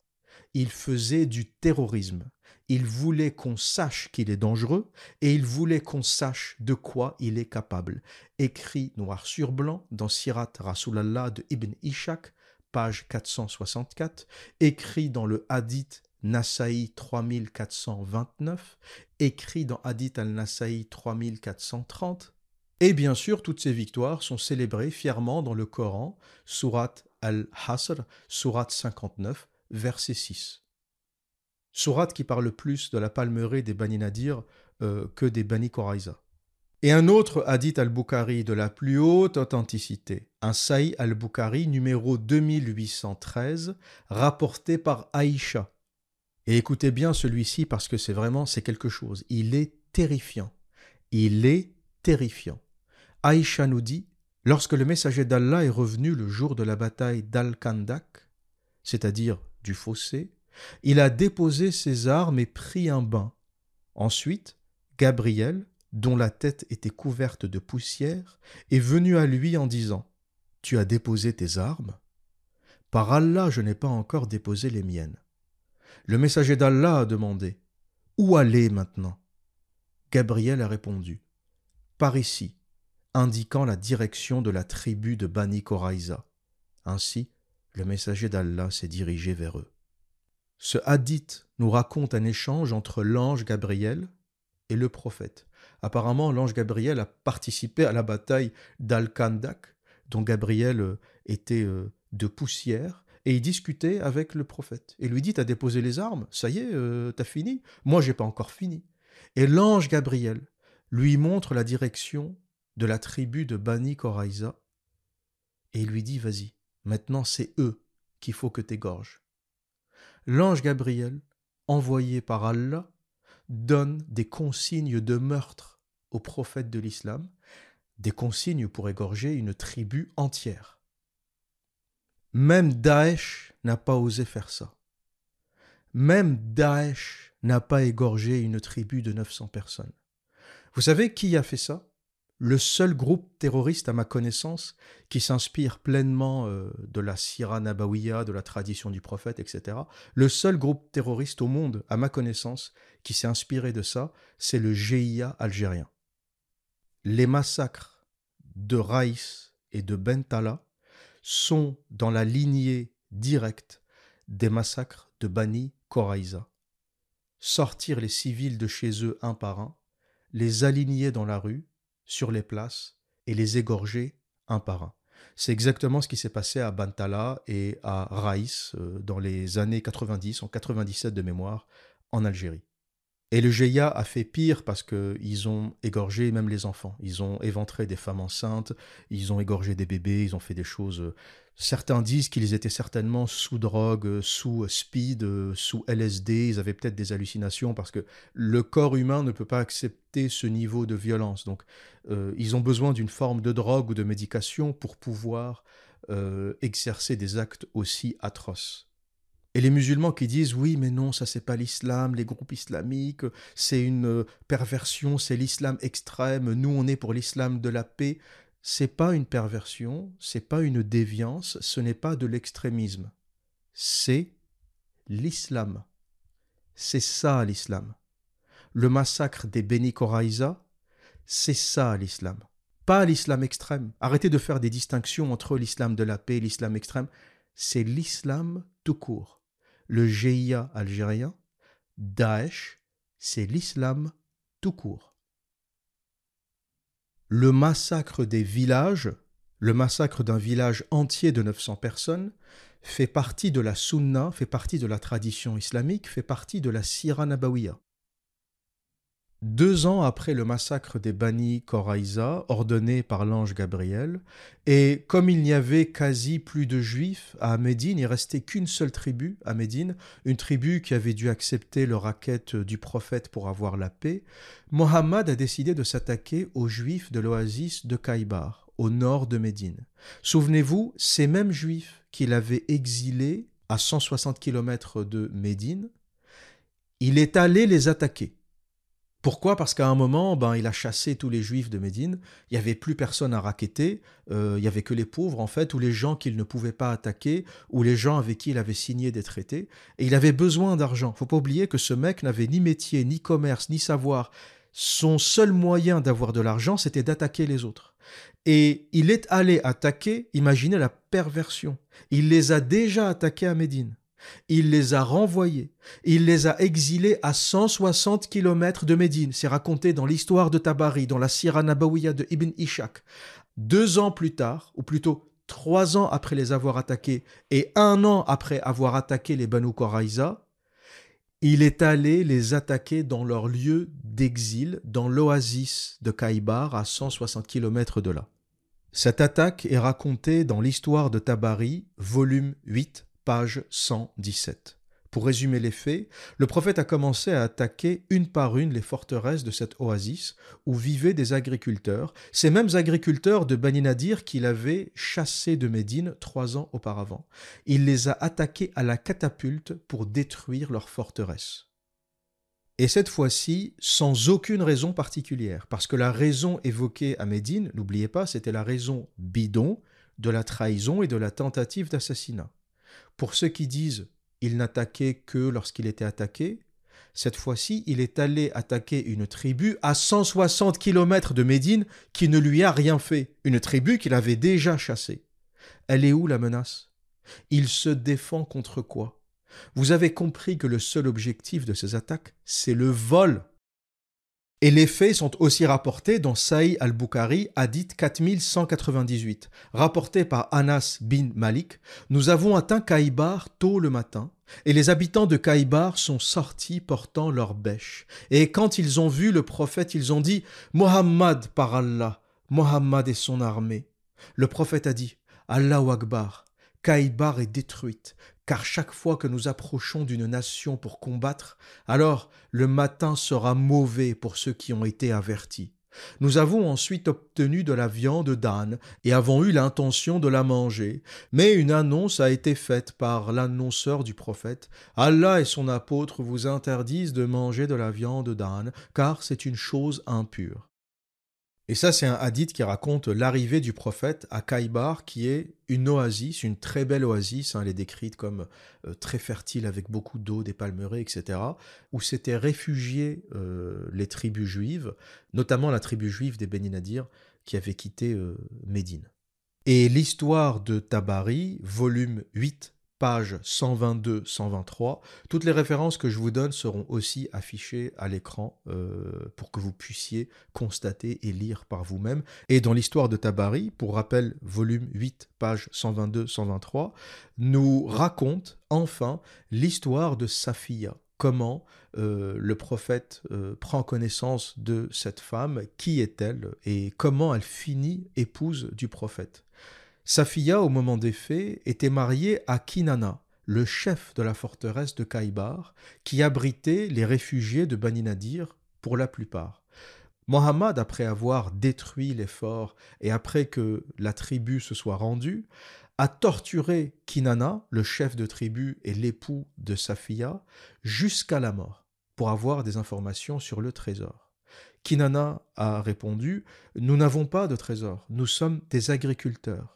Il faisait du terrorisme. Il voulait qu'on sache qu'il est dangereux et il voulait qu'on sache de quoi il est capable. Écrit noir sur blanc dans Sirat Rasulallah de Ibn Ishaq, page 464, écrit dans le Hadith Nasaï 3429, écrit dans Hadith al-Nasaï 3430, et bien sûr, toutes ces victoires sont célébrées fièrement dans le Coran, Surat al-Hasr, Surat 59, verset 6. Surat qui parle plus de la palmeraie des Bani Nadir euh, que des Bani Koraïza. Et un autre hadith al-Bukhari de la plus haute authenticité, un Saï al-Bukhari numéro 2813, rapporté par Aïcha. Et écoutez bien celui-ci parce que c'est vraiment, c'est quelque chose. Il est terrifiant. Il est terrifiant. Aïcha nous dit Lorsque le messager d'Allah est revenu le jour de la bataille d'Al-Kandak, c'est-à-dire du fossé, il a déposé ses armes et pris un bain. Ensuite, Gabriel, dont la tête était couverte de poussière, est venu à lui en disant Tu as déposé tes armes? Par Allah, je n'ai pas encore déposé les miennes. Le messager d'Allah a demandé Où aller maintenant? Gabriel a répondu Par ici, indiquant la direction de la tribu de Bani Koraïza. Ainsi, le messager d'Allah s'est dirigé vers eux. Ce hadith nous raconte un échange entre l'ange Gabriel et le prophète. Apparemment, l'ange Gabriel a participé à la bataille d'Al-Kandak, dont Gabriel euh, était euh, de poussière, et il discutait avec le prophète. Et lui dit T'as déposé les armes Ça y est, euh, t'as fini Moi, j'ai pas encore fini. Et l'ange Gabriel lui montre la direction de la tribu de Bani Koraïza, et il lui dit Vas-y, maintenant c'est eux qu'il faut que t'égorges. L'ange Gabriel, envoyé par Allah, donne des consignes de meurtre au prophète de l'islam, des consignes pour égorger une tribu entière. Même Daesh n'a pas osé faire ça. Même Daesh n'a pas égorgé une tribu de 900 personnes. Vous savez qui a fait ça? Le seul groupe terroriste à ma connaissance qui s'inspire pleinement euh, de la Sira Nabawiya, de la tradition du prophète, etc. Le seul groupe terroriste au monde, à ma connaissance, qui s'est inspiré de ça, c'est le GIA algérien. Les massacres de Raïs et de Bentala sont dans la lignée directe des massacres de Bani Koraïza. Sortir les civils de chez eux un par un, les aligner dans la rue, sur les places, et les égorger un par un. C'est exactement ce qui s'est passé à Bantala et à Raïs euh, dans les années 90, en 97 de mémoire, en Algérie. Et le GIA a fait pire parce qu'ils ont égorgé même les enfants. Ils ont éventré des femmes enceintes, ils ont égorgé des bébés, ils ont fait des choses. Euh, certains disent qu'ils étaient certainement sous drogue, euh, sous speed, euh, sous LSD, ils avaient peut-être des hallucinations parce que le corps humain ne peut pas accepter ce niveau de violence. Donc ils ont besoin d'une forme de drogue ou de médication pour pouvoir exercer des actes aussi atroces. Et les musulmans qui disent oui, mais non, ça c'est pas l'islam, les groupes islamiques, c'est une euh, perversion, c'est l'islam extrême, nous on est pour l'islam de la paix. C'est pas une perversion, c'est pas une déviance, ce n'est pas de l'extrémisme. C'est l'islam. C'est ça l'islam. Le massacre des Beni Koraïza, c'est ça l'islam. Pas l'islam extrême. Arrêtez de faire des distinctions entre l'islam de la paix et l'islam extrême. C'est l'islam tout court le GIA algérien, Daesh, c'est l'islam tout court. Le massacre des villages, le massacre d'un village entier de 900 personnes, fait partie de la sunna, fait partie de la tradition islamique, fait partie de la sira nabawiya deux ans après le massacre des Bani Koraïza, ordonné par l'ange Gabriel, et comme il n'y avait quasi plus de juifs à Médine, il restait qu'une seule tribu à Médine, une tribu qui avait dû accepter le raquette du prophète pour avoir la paix, Mohammed a décidé de s'attaquer aux juifs de l'oasis de Kaïbar, au nord de Médine. Souvenez-vous, ces mêmes juifs qu'il avait exilés à 160 km de Médine, il est allé les attaquer. Pourquoi? Parce qu'à un moment, ben, il a chassé tous les juifs de Médine. Il n'y avait plus personne à raqueter. Euh, il n'y avait que les pauvres, en fait, ou les gens qu'il ne pouvait pas attaquer, ou les gens avec qui il avait signé des traités. Et il avait besoin d'argent. faut pas oublier que ce mec n'avait ni métier, ni commerce, ni savoir. Son seul moyen d'avoir de l'argent, c'était d'attaquer les autres. Et il est allé attaquer, imaginez la perversion. Il les a déjà attaqués à Médine. Il les a renvoyés. Il les a exilés à 160 km de Médine. C'est raconté dans l'histoire de Tabari, dans la Sira Nabawiya de Ibn Ishaq. Deux ans plus tard, ou plutôt trois ans après les avoir attaqués et un an après avoir attaqué les Banu Qurayza, il est allé les attaquer dans leur lieu d'exil, dans l'oasis de Kaïbar, à 160 km de là. Cette attaque est racontée dans l'histoire de Tabari, volume 8, page 117. Pour résumer les faits, le prophète a commencé à attaquer une par une les forteresses de cette oasis où vivaient des agriculteurs, ces mêmes agriculteurs de Bani Nadir qu'il avait chassés de Médine trois ans auparavant. Il les a attaqués à la catapulte pour détruire leurs forteresses. Et cette fois-ci, sans aucune raison particulière, parce que la raison évoquée à Médine, n'oubliez pas, c'était la raison bidon de la trahison et de la tentative d'assassinat. Pour ceux qui disent il n'attaquait que lorsqu'il était attaqué, Cette fois-ci, il est allé attaquer une tribu à 160 km de Médine qui ne lui a rien fait, une tribu qu'il avait déjà chassée. Elle est où la menace? Il se défend contre quoi? Vous avez compris que le seul objectif de ces attaques, c'est le vol et les faits sont aussi rapportés dans Saï al-Bukhari, hadith 4198. Rapporté par Anas bin Malik, nous avons atteint Kaïbar tôt le matin, et les habitants de Kaïbar sont sortis portant leurs bêches. Et quand ils ont vu le prophète, ils ont dit Mohammed par Allah, Mohammed et son armée. Le prophète a dit Allahu Akbar, Kaïbar est détruite, car chaque fois que nous approchons d'une nation pour combattre, alors le matin sera mauvais pour ceux qui ont été avertis. Nous avons ensuite obtenu de la viande d'âne et avons eu l'intention de la manger, mais une annonce a été faite par l'annonceur du prophète. Allah et son apôtre vous interdisent de manger de la viande d'âne, car c'est une chose impure. Et ça, c'est un hadith qui raconte l'arrivée du prophète à Kaïbar, qui est une oasis, une très belle oasis. Hein, elle est décrite comme euh, très fertile avec beaucoup d'eau, des palmeraies, etc. Où s'étaient réfugiées euh, les tribus juives, notamment la tribu juive des Béninadir, qui avait quitté euh, Médine. Et l'histoire de Tabari, volume 8, page 122-123. Toutes les références que je vous donne seront aussi affichées à l'écran euh, pour que vous puissiez constater et lire par vous-même. Et dans l'histoire de Tabari, pour rappel, volume 8, page 122-123, nous raconte enfin l'histoire de Safiya comment euh, le prophète euh, prend connaissance de cette femme, qui est-elle et comment elle finit épouse du prophète. Safiya, au moment des faits, était mariée à Kinana, le chef de la forteresse de Kaïbar, qui abritait les réfugiés de Bani Nadir pour la plupart. Mohammed, après avoir détruit les forts et après que la tribu se soit rendue, a torturé Kinana, le chef de tribu et l'époux de Safiya, jusqu'à la mort, pour avoir des informations sur le trésor. Kinana a répondu Nous n'avons pas de trésor, nous sommes des agriculteurs.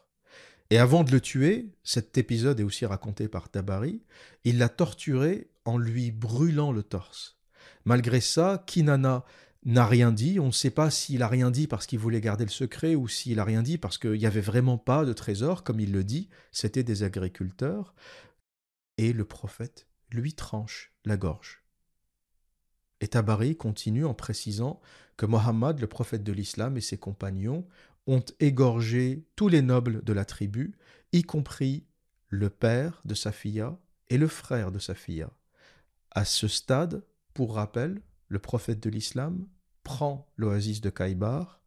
Et avant de le tuer, cet épisode est aussi raconté par Tabari, il l'a torturé en lui brûlant le torse. Malgré ça, Kinana n'a rien dit. On ne sait pas s'il a rien dit parce qu'il voulait garder le secret ou s'il a rien dit parce qu'il n'y avait vraiment pas de trésor, comme il le dit. C'était des agriculteurs. Et le prophète lui tranche la gorge. Et Tabari continue en précisant que Mohammed, le prophète de l'islam, et ses compagnons ont égorgé tous les nobles de la tribu, y compris le père de Safiya et le frère de Safiya. À ce stade, pour rappel, le prophète de l'islam prend l'oasis de Kaïbar,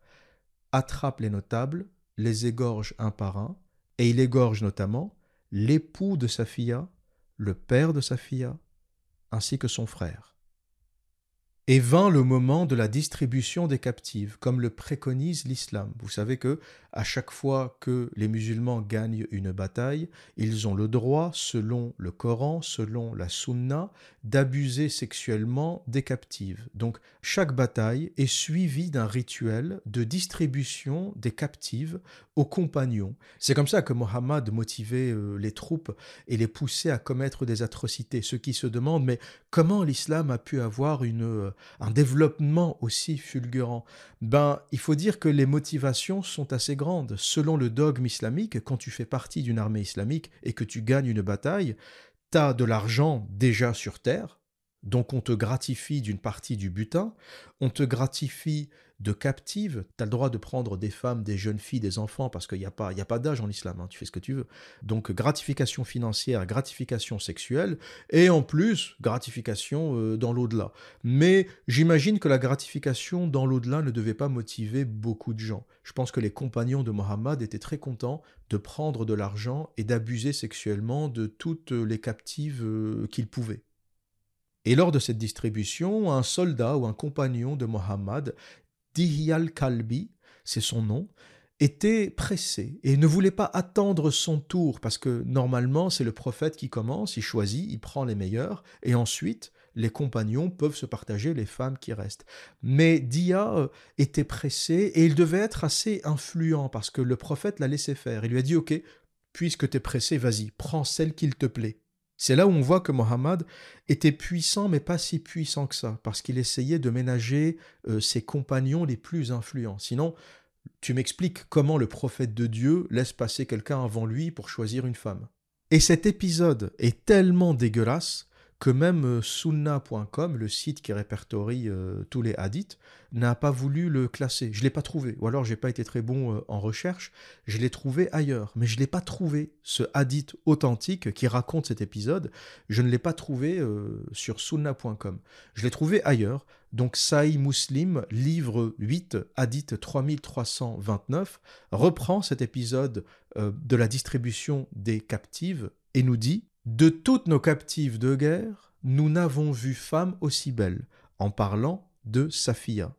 attrape les notables, les égorge un par un, et il égorge notamment l'époux de Safiya, le père de Safiya, ainsi que son frère. Et vint le moment de la distribution des captives, comme le préconise l'islam. Vous savez que à chaque fois que les musulmans gagnent une bataille, ils ont le droit, selon le Coran, selon la Sunna, d'abuser sexuellement des captives. Donc chaque bataille est suivie d'un rituel de distribution des captives aux compagnons. C'est comme ça que Mohammed motivait euh, les troupes et les poussait à commettre des atrocités. Ceux qui se demandent mais comment l'islam a pu avoir une euh, un développement aussi fulgurant? Ben, il faut dire que les motivations sont assez grandes. Selon le dogme islamique, quand tu fais partie d'une armée islamique et que tu gagnes une bataille, tu as de l'argent déjà sur terre, donc on te gratifie d'une partie du butin, on te gratifie de captives. Tu as le droit de prendre des femmes, des jeunes filles, des enfants, parce qu'il n'y a pas, a pas d'âge en islam, hein, tu fais ce que tu veux. Donc gratification financière, gratification sexuelle, et en plus gratification euh, dans l'au-delà. Mais j'imagine que la gratification dans l'au-delà ne devait pas motiver beaucoup de gens. Je pense que les compagnons de Mohammed étaient très contents de prendre de l'argent et d'abuser sexuellement de toutes les captives euh, qu'ils pouvaient. Et lors de cette distribution, un soldat ou un compagnon de Mohammed Dihyal Kalbi, c'est son nom, était pressé et ne voulait pas attendre son tour parce que normalement c'est le prophète qui commence, il choisit, il prend les meilleurs et ensuite les compagnons peuvent se partager les femmes qui restent. Mais Dia euh, était pressé et il devait être assez influent parce que le prophète l'a laissé faire. Il lui a dit Ok, puisque tu es pressé, vas-y, prends celle qu'il te plaît. C'est là où on voit que Mohammed était puissant, mais pas si puissant que ça, parce qu'il essayait de ménager euh, ses compagnons les plus influents. Sinon, tu m'expliques comment le prophète de Dieu laisse passer quelqu'un avant lui pour choisir une femme. Et cet épisode est tellement dégueulasse que même euh, sunna.com, le site qui répertorie euh, tous les hadiths, n'a pas voulu le classer. Je ne l'ai pas trouvé. Ou alors, j'ai pas été très bon euh, en recherche. Je l'ai trouvé ailleurs. Mais je ne l'ai pas trouvé. Ce hadith authentique qui raconte cet épisode, je ne l'ai pas trouvé sur sunna.com. Je l'ai trouvé ailleurs. Donc, Sahih Muslim, livre 8, hadith 3329, reprend cet épisode de la distribution des captives et nous dit de toutes nos captives de guerre, nous n'avons vu femme aussi belle, en parlant de Safia.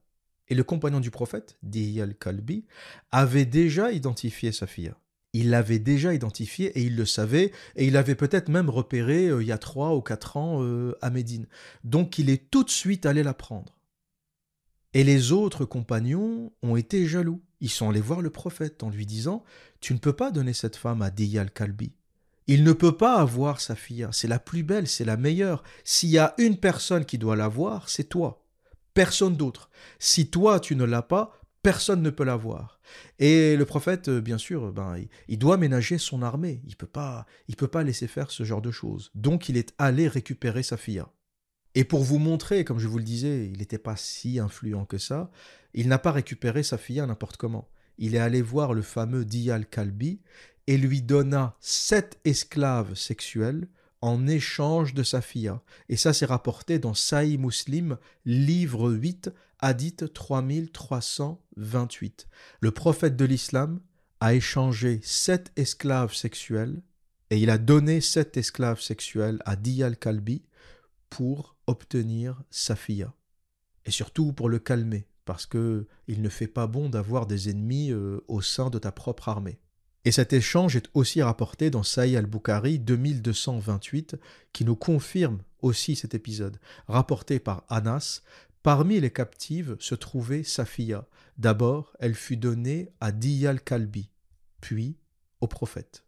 Et le compagnon du prophète, Diyal kalbi avait déjà identifié Safia. Il l'avait déjà identifié et il le savait, et il avait peut-être même repéré euh, il y a trois ou quatre ans euh, à Médine. Donc il est tout de suite allé la prendre. Et les autres compagnons ont été jaloux. Ils sont allés voir le prophète en lui disant Tu ne peux pas donner cette femme à Diyal kalbi il ne peut pas avoir sa fille. C'est la plus belle, c'est la meilleure. S'il y a une personne qui doit l'avoir, c'est toi. Personne d'autre. Si toi, tu ne l'as pas, personne ne peut l'avoir. Et le prophète, euh, bien sûr, ben, il doit ménager son armée. Il peut peut pas laisser faire ce genre de choses. Donc, il est allé récupérer sa fille. Et pour vous montrer, comme je vous le disais, il n'était pas si influent que ça, il n'a pas récupéré sa fille n'importe comment. Il est allé voir le fameux Diyal Kalbi et lui donna sept esclaves sexuels en échange de sa fille. Et ça, c'est rapporté dans Sahih Muslim, livre 8, hadith 3328. Le prophète de l'islam a échangé sept esclaves sexuels et il a donné sept esclaves sexuels à Diyal Kalbi pour obtenir sa fille. Et surtout pour le calmer, parce que il ne fait pas bon d'avoir des ennemis euh, au sein de ta propre armée. Et cet échange est aussi rapporté dans Sahih al-Bukhari 2228, qui nous confirme aussi cet épisode. Rapporté par Anas, parmi les captives se trouvait Safiya. D'abord, elle fut donnée à Diyal Kalbi, puis au prophète.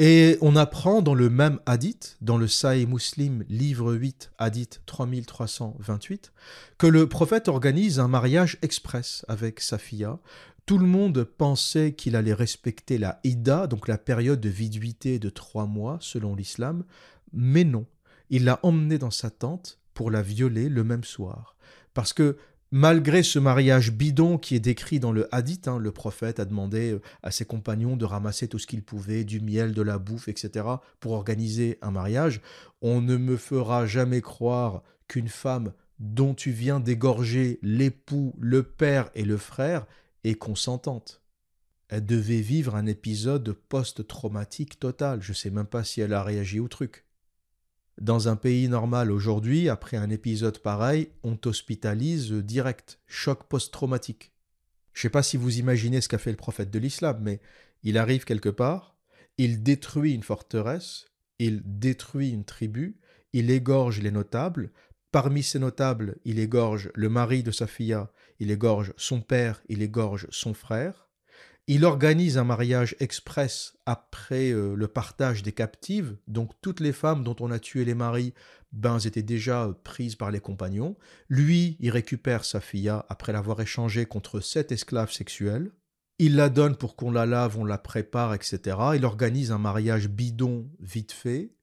Et on apprend dans le même hadith, dans le Sahih Muslim, livre 8, hadith 3328, que le prophète organise un mariage express avec Safiya, tout le monde pensait qu'il allait respecter la Ida, donc la période de viduité de trois mois selon l'islam, mais non. Il l'a emmenée dans sa tente pour la violer le même soir. Parce que malgré ce mariage bidon qui est décrit dans le hadith, hein, le prophète a demandé euh, à ses compagnons de ramasser tout ce qu'ils pouvaient, du miel, de la bouffe, etc., pour organiser un mariage, on ne me fera jamais croire qu'une femme dont tu viens d'égorger l'époux, le père et le frère et consentante. Elle devait vivre un épisode post-traumatique total. Je sais même pas si elle a réagi au truc. Dans un pays normal aujourd'hui, après un épisode pareil, on t'hospitalise direct, choc post-traumatique. Je sais pas si vous imaginez ce qu'a fait le prophète de l'islam, mais il arrive quelque part, il détruit une forteresse, il détruit une tribu, il égorge les notables, Parmi ces notables, il égorge le mari de sa fille, il égorge son père, il égorge son frère. Il organise un mariage express après euh, le partage des captives, donc toutes les femmes dont on a tué les maris, ben, étaient déjà prises par les compagnons. Lui, il récupère sa fille après l'avoir échangée contre sept esclaves sexuels. Il la donne pour qu'on la lave, on la prépare, etc. Il organise un mariage bidon vite fait.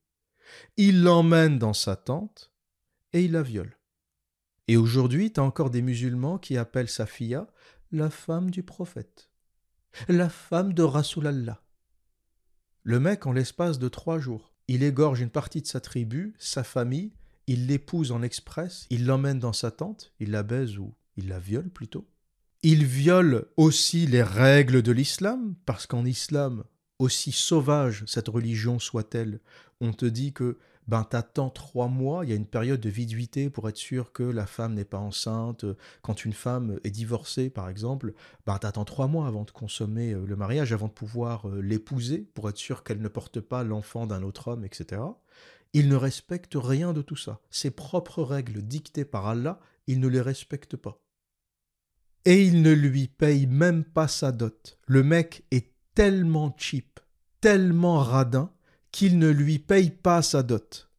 Il l'emmène dans sa tente et il la viole. Et aujourd'hui, tu as encore des musulmans qui appellent sa fille la femme du prophète, la femme de Rasulallah. Le mec, en l'espace de trois jours, il égorge une partie de sa tribu, sa famille, il l'épouse en express, il l'emmène dans sa tente, il la baise ou il la viole plutôt. Il viole aussi les règles de l'islam, parce qu'en islam, aussi sauvage cette religion soit-elle, on te dit que ben t'attends trois mois, il y a une période de viduité pour être sûr que la femme n'est pas enceinte. Quand une femme est divorcée, par exemple, ben t'attends trois mois avant de consommer euh, le mariage, avant de pouvoir euh, l'épouser, pour être sûr qu'elle ne porte pas l'enfant d'un autre homme, etc. Il ne respecte rien de tout ça. Ses propres règles dictées par Allah, il ne les respecte pas. Et il ne lui paye même pas sa dot. Le mec est tellement cheap, tellement radin, qu'il ne lui paye pas sa dot.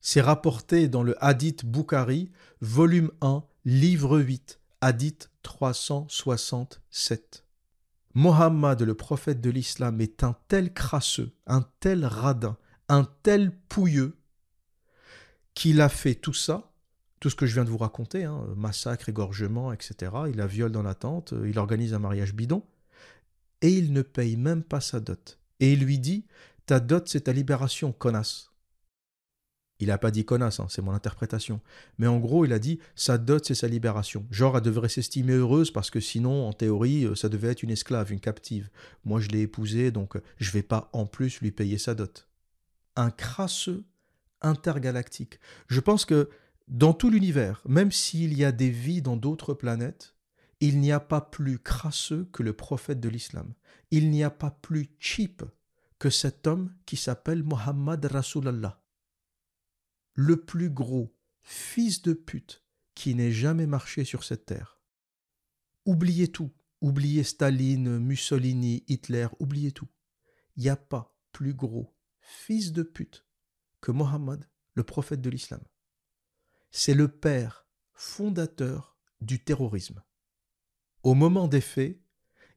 C'est rapporté dans le Hadith Bukhari, volume 1, livre 8, Hadith 367. Mohammed, le prophète de l'islam, est un tel crasseux, un tel radin, un tel pouilleux, qu'il a fait tout ça, tout ce que je viens de vous raconter, hein, massacre, égorgement, etc. Il a viol dans la tente, il organise un mariage bidon, et il ne paye même pas sa dot. Et il lui dit Ta dot, c'est ta libération, connasse. Il n'a pas dit connasse, hein, c'est mon interprétation. Mais en gros, il a dit sa dot, c'est sa libération. Genre, elle devrait s'estimer heureuse parce que sinon, en théorie, euh, ça devait être une esclave, une captive. Moi, je l'ai épousée, donc euh, je vais pas en plus lui payer sa dot. Un crasseux intergalactique. Je pense que dans tout l'univers, même s'il y a des vies dans d'autres planètes, il n'y a pas plus crasseux que le prophète de l'islam. Il n'y a pas plus cheap que cet homme qui s'appelle Mohammed Rasulallah le plus gros fils de pute qui n'ait jamais marché sur cette terre. Oubliez tout, oubliez Staline, Mussolini, Hitler, oubliez tout. Il n'y a pas plus gros fils de pute que Mohammed, le prophète de l'islam. C'est le père fondateur du terrorisme. Au moment des faits,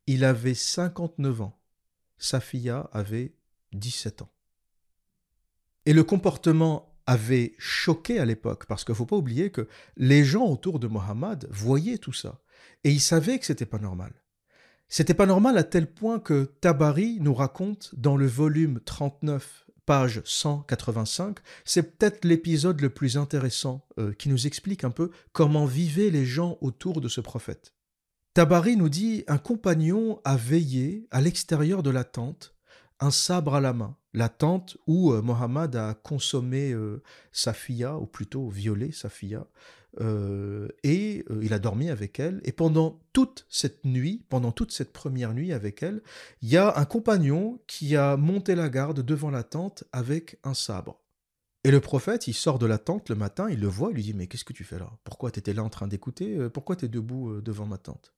il avait 59 ans. Sa fille avait 17 ans. Et le comportement avait choqué à l'époque, parce qu'il ne faut pas oublier que les gens autour de Mohammed voyaient tout ça, et ils savaient que c'était pas normal. C'était pas normal à tel point que Tabari nous raconte dans le volume 39, page 185, c'est peut-être l'épisode le plus intéressant euh, qui nous explique un peu comment vivaient les gens autour de ce prophète. Tabari nous dit un compagnon a veillé à l'extérieur de la tente, un sabre à la main, la tente où euh, Mohammed a consommé euh, sa filla, ou plutôt violé sa filla, euh, et il a dormi avec elle. Et pendant toute cette nuit, pendant toute cette première nuit avec elle, il y a un compagnon qui a monté la garde devant la tente avec un sabre. Et le prophète, il sort de la tente le matin, il le voit, il lui dit Mais qu'est-ce que tu fais là? Pourquoi tu étais là en train d'écouter? Pourquoi tu es debout devant ma tente?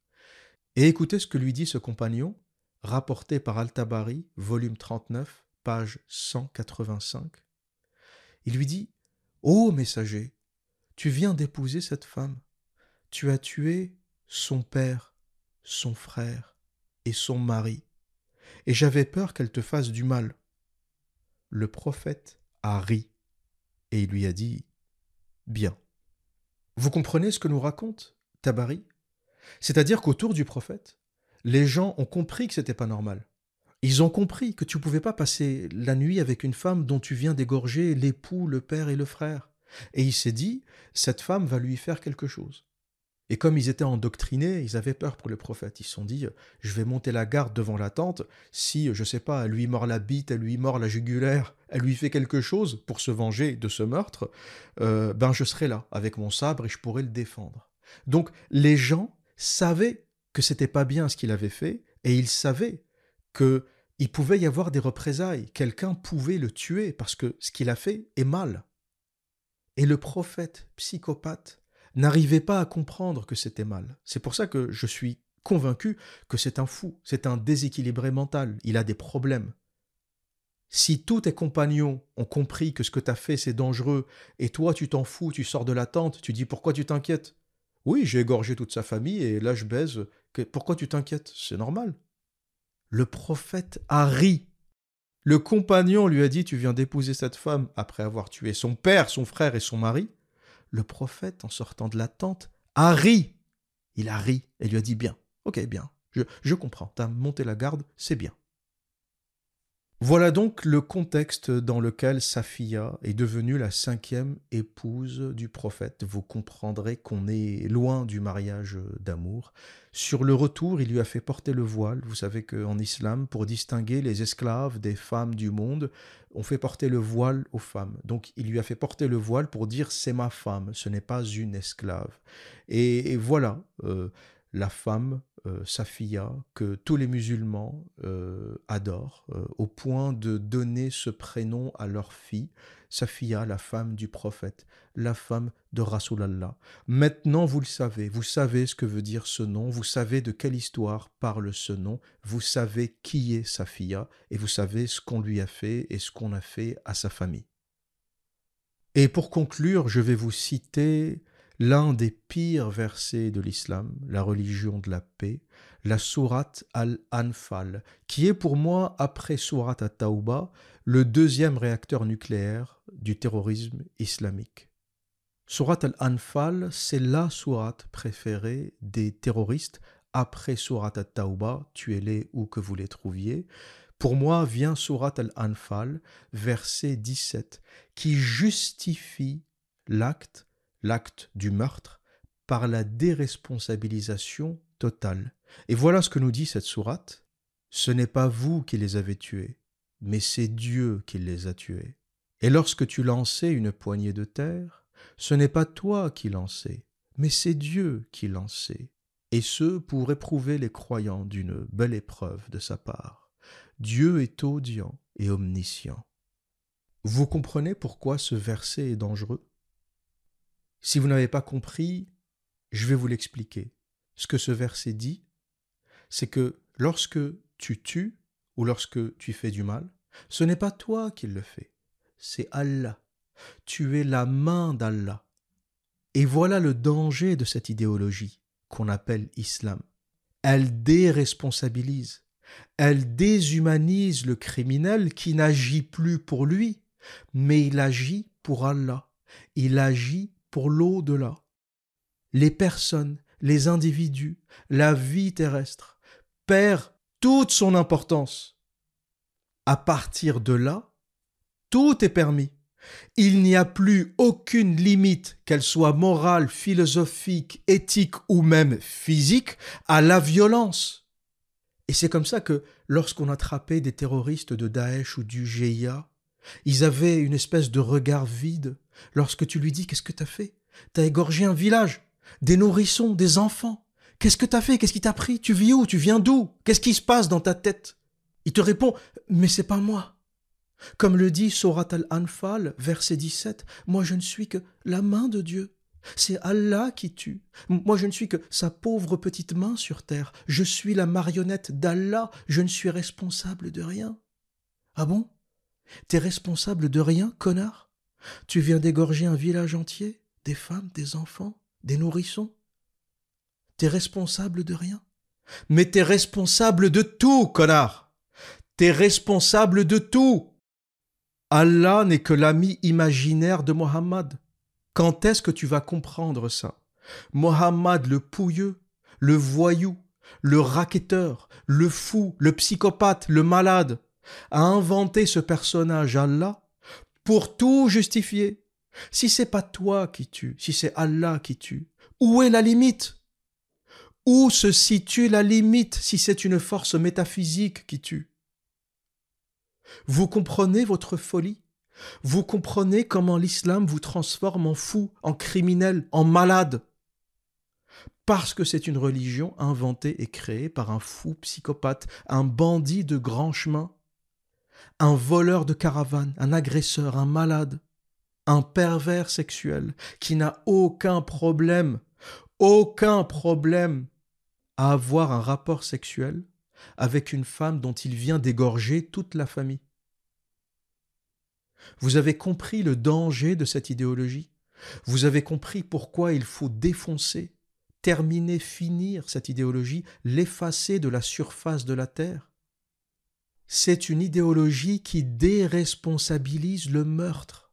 Et écoutez ce que lui dit ce compagnon, rapporté par Al-Tabari, volume 39, page 185. Il lui dit Ô messager, tu viens d'épouser cette femme. Tu as tué son père, son frère et son mari, et j'avais peur qu'elle te fasse du mal. Le prophète a ri, et il lui a dit Bien. Vous comprenez ce que nous raconte Tabari C'est-à-dire qu'autour du prophète, les gens ont compris que c'était pas normal. Ils ont compris que tu ne pouvais pas passer la nuit avec une femme dont tu viens d'égorger l'époux, le père et le frère. Et il s'est dit, cette femme va lui faire quelque chose. Et comme ils étaient endoctrinés, ils avaient peur pour le prophète. Ils se sont dit, je vais monter la garde devant la tente. Si, je sais pas, elle lui mord la bite, elle lui mord la jugulaire, elle lui fait quelque chose pour se venger de ce meurtre, euh, ben je serai là avec mon sabre et je pourrai le défendre. Donc les gens savaient que c'était pas bien ce qu'il avait fait et ils savaient que il pouvait y avoir des représailles, quelqu'un pouvait le tuer parce que ce qu'il a fait est mal. Et le prophète psychopathe n'arrivait pas à comprendre que c'était mal. C'est pour ça que je suis convaincu que c'est un fou, c'est un déséquilibré mental, il a des problèmes. Si tous tes compagnons ont compris que ce que tu as fait c'est dangereux, et toi tu t'en fous, tu sors de la tente, tu dis pourquoi tu t'inquiètes? Oui, j'ai égorgé toute sa famille et là je baise, pourquoi tu t'inquiètes? C'est normal. Le prophète a ri. Le compagnon lui a dit Tu viens d'épouser cette femme après avoir tué son père, son frère et son mari. Le prophète, en sortant de la tente, a ri. Il a ri et lui a dit Bien, ok, bien, je, je comprends, t'as monté la garde, c'est bien. Voilà donc le contexte dans lequel Safia est devenue la cinquième épouse du prophète. Vous comprendrez qu'on est loin du mariage d'amour. Sur le retour, il lui a fait porter le voile. Vous savez qu'en islam, pour distinguer les esclaves des femmes du monde, on fait porter le voile aux femmes. Donc il lui a fait porter le voile pour dire c'est ma femme, ce n'est pas une esclave. Et, voilà. Euh, la femme, euh, Safia, que tous les musulmans euh, adorent, euh, au point de donner ce prénom à leur fille, Safia, la femme du prophète, la femme de Rasulallah. Maintenant, vous le savez, vous savez ce que veut dire ce nom, vous savez de quelle histoire parle ce nom, vous savez qui est Safia, et vous savez ce qu'on lui a fait et ce qu'on a fait à sa famille. Et pour conclure, je vais vous citer l'un des pires versets de l'islam, la religion de la paix, la sourate Al-Anfal, qui est pour moi, après sourate At-Tawbah, le deuxième réacteur nucléaire du terrorisme islamique. Sourate Al-Anfal, c'est la sourate préférée des terroristes après sourate At-Tawbah, tuez-les où que vous les trouviez. Pour moi vient sourate Al-Anfal, verset 17, qui justifie l'acte l'acte du meurtre par la déresponsabilisation totale. Et voilà ce que nous dit cette sourate. Ce n'est pas vous qui les avez tués, mais c'est Dieu qui les a tués. Et lorsque tu lançais une poignée de terre, ce n'est pas toi qui lançais, mais c'est Dieu qui lançait. Et ce pour éprouver les croyants d'une belle épreuve de sa part. Dieu est audient et omniscient. Vous comprenez pourquoi ce verset est dangereux? Si vous n'avez pas compris, je vais vous l'expliquer. Ce que ce verset dit, c'est que lorsque tu tues ou lorsque tu fais du mal, ce n'est pas toi qui le fais, c'est Allah. Tu es la main d'Allah. Et voilà le danger de cette idéologie qu'on appelle islam. Elle déresponsabilise, elle déshumanise le criminel qui n'agit plus pour lui, mais il agit pour Allah. Il agit pour l'au-delà. Les personnes, les individus, la vie terrestre perd toute son importance. À partir de là, tout est permis. Il n'y a plus aucune limite, qu'elle soit morale, philosophique, éthique ou même physique, à la violence. Et c'est comme ça que lorsqu'on attrapait des terroristes de Daesh ou du GIA, ils avaient une espèce de regard vide lorsque tu lui dis Qu'est-ce que t'as fait? T'as égorgé un village, des nourrissons, des enfants. Qu'est-ce que t'as fait? Qu'est-ce qui t'a pris? Tu vis où? Tu viens d'où? Qu'est-ce qui se passe dans ta tête? Il te répond Mais c'est pas moi. Comme le dit Surat al-Anfal, verset 17, Moi je ne suis que la main de Dieu. C'est Allah qui tue. Moi je ne suis que sa pauvre petite main sur terre. Je suis la marionnette d'Allah. Je ne suis responsable de rien. Ah bon? T'es responsable de rien, connard? Tu viens d'égorger un village entier Des femmes, des enfants, des nourrissons. T'es responsable de rien. Mais t'es responsable de tout, connard. T'es responsable de tout. Allah n'est que l'ami imaginaire de Mohammed. Quand est-ce que tu vas comprendre ça? Mohammed le pouilleux, le voyou, le racketteur, le fou, le psychopathe, le malade, a inventé ce personnage Allah pour tout justifier. Si c'est pas toi qui tue, si c'est Allah qui tue, où est la limite? Où se situe la limite si c'est une force métaphysique qui tue? Vous comprenez votre folie? Vous comprenez comment l'islam vous transforme en fou, en criminel, en malade? Parce que c'est une religion inventée et créée par un fou psychopathe, un bandit de grand chemin un voleur de caravane, un agresseur, un malade, un pervers sexuel qui n'a aucun problème, aucun problème à avoir un rapport sexuel avec une femme dont il vient d'égorger toute la famille. Vous avez compris le danger de cette idéologie? Vous avez compris pourquoi il faut défoncer, terminer, finir cette idéologie, l'effacer de la surface de la terre? C'est une idéologie qui déresponsabilise le meurtre.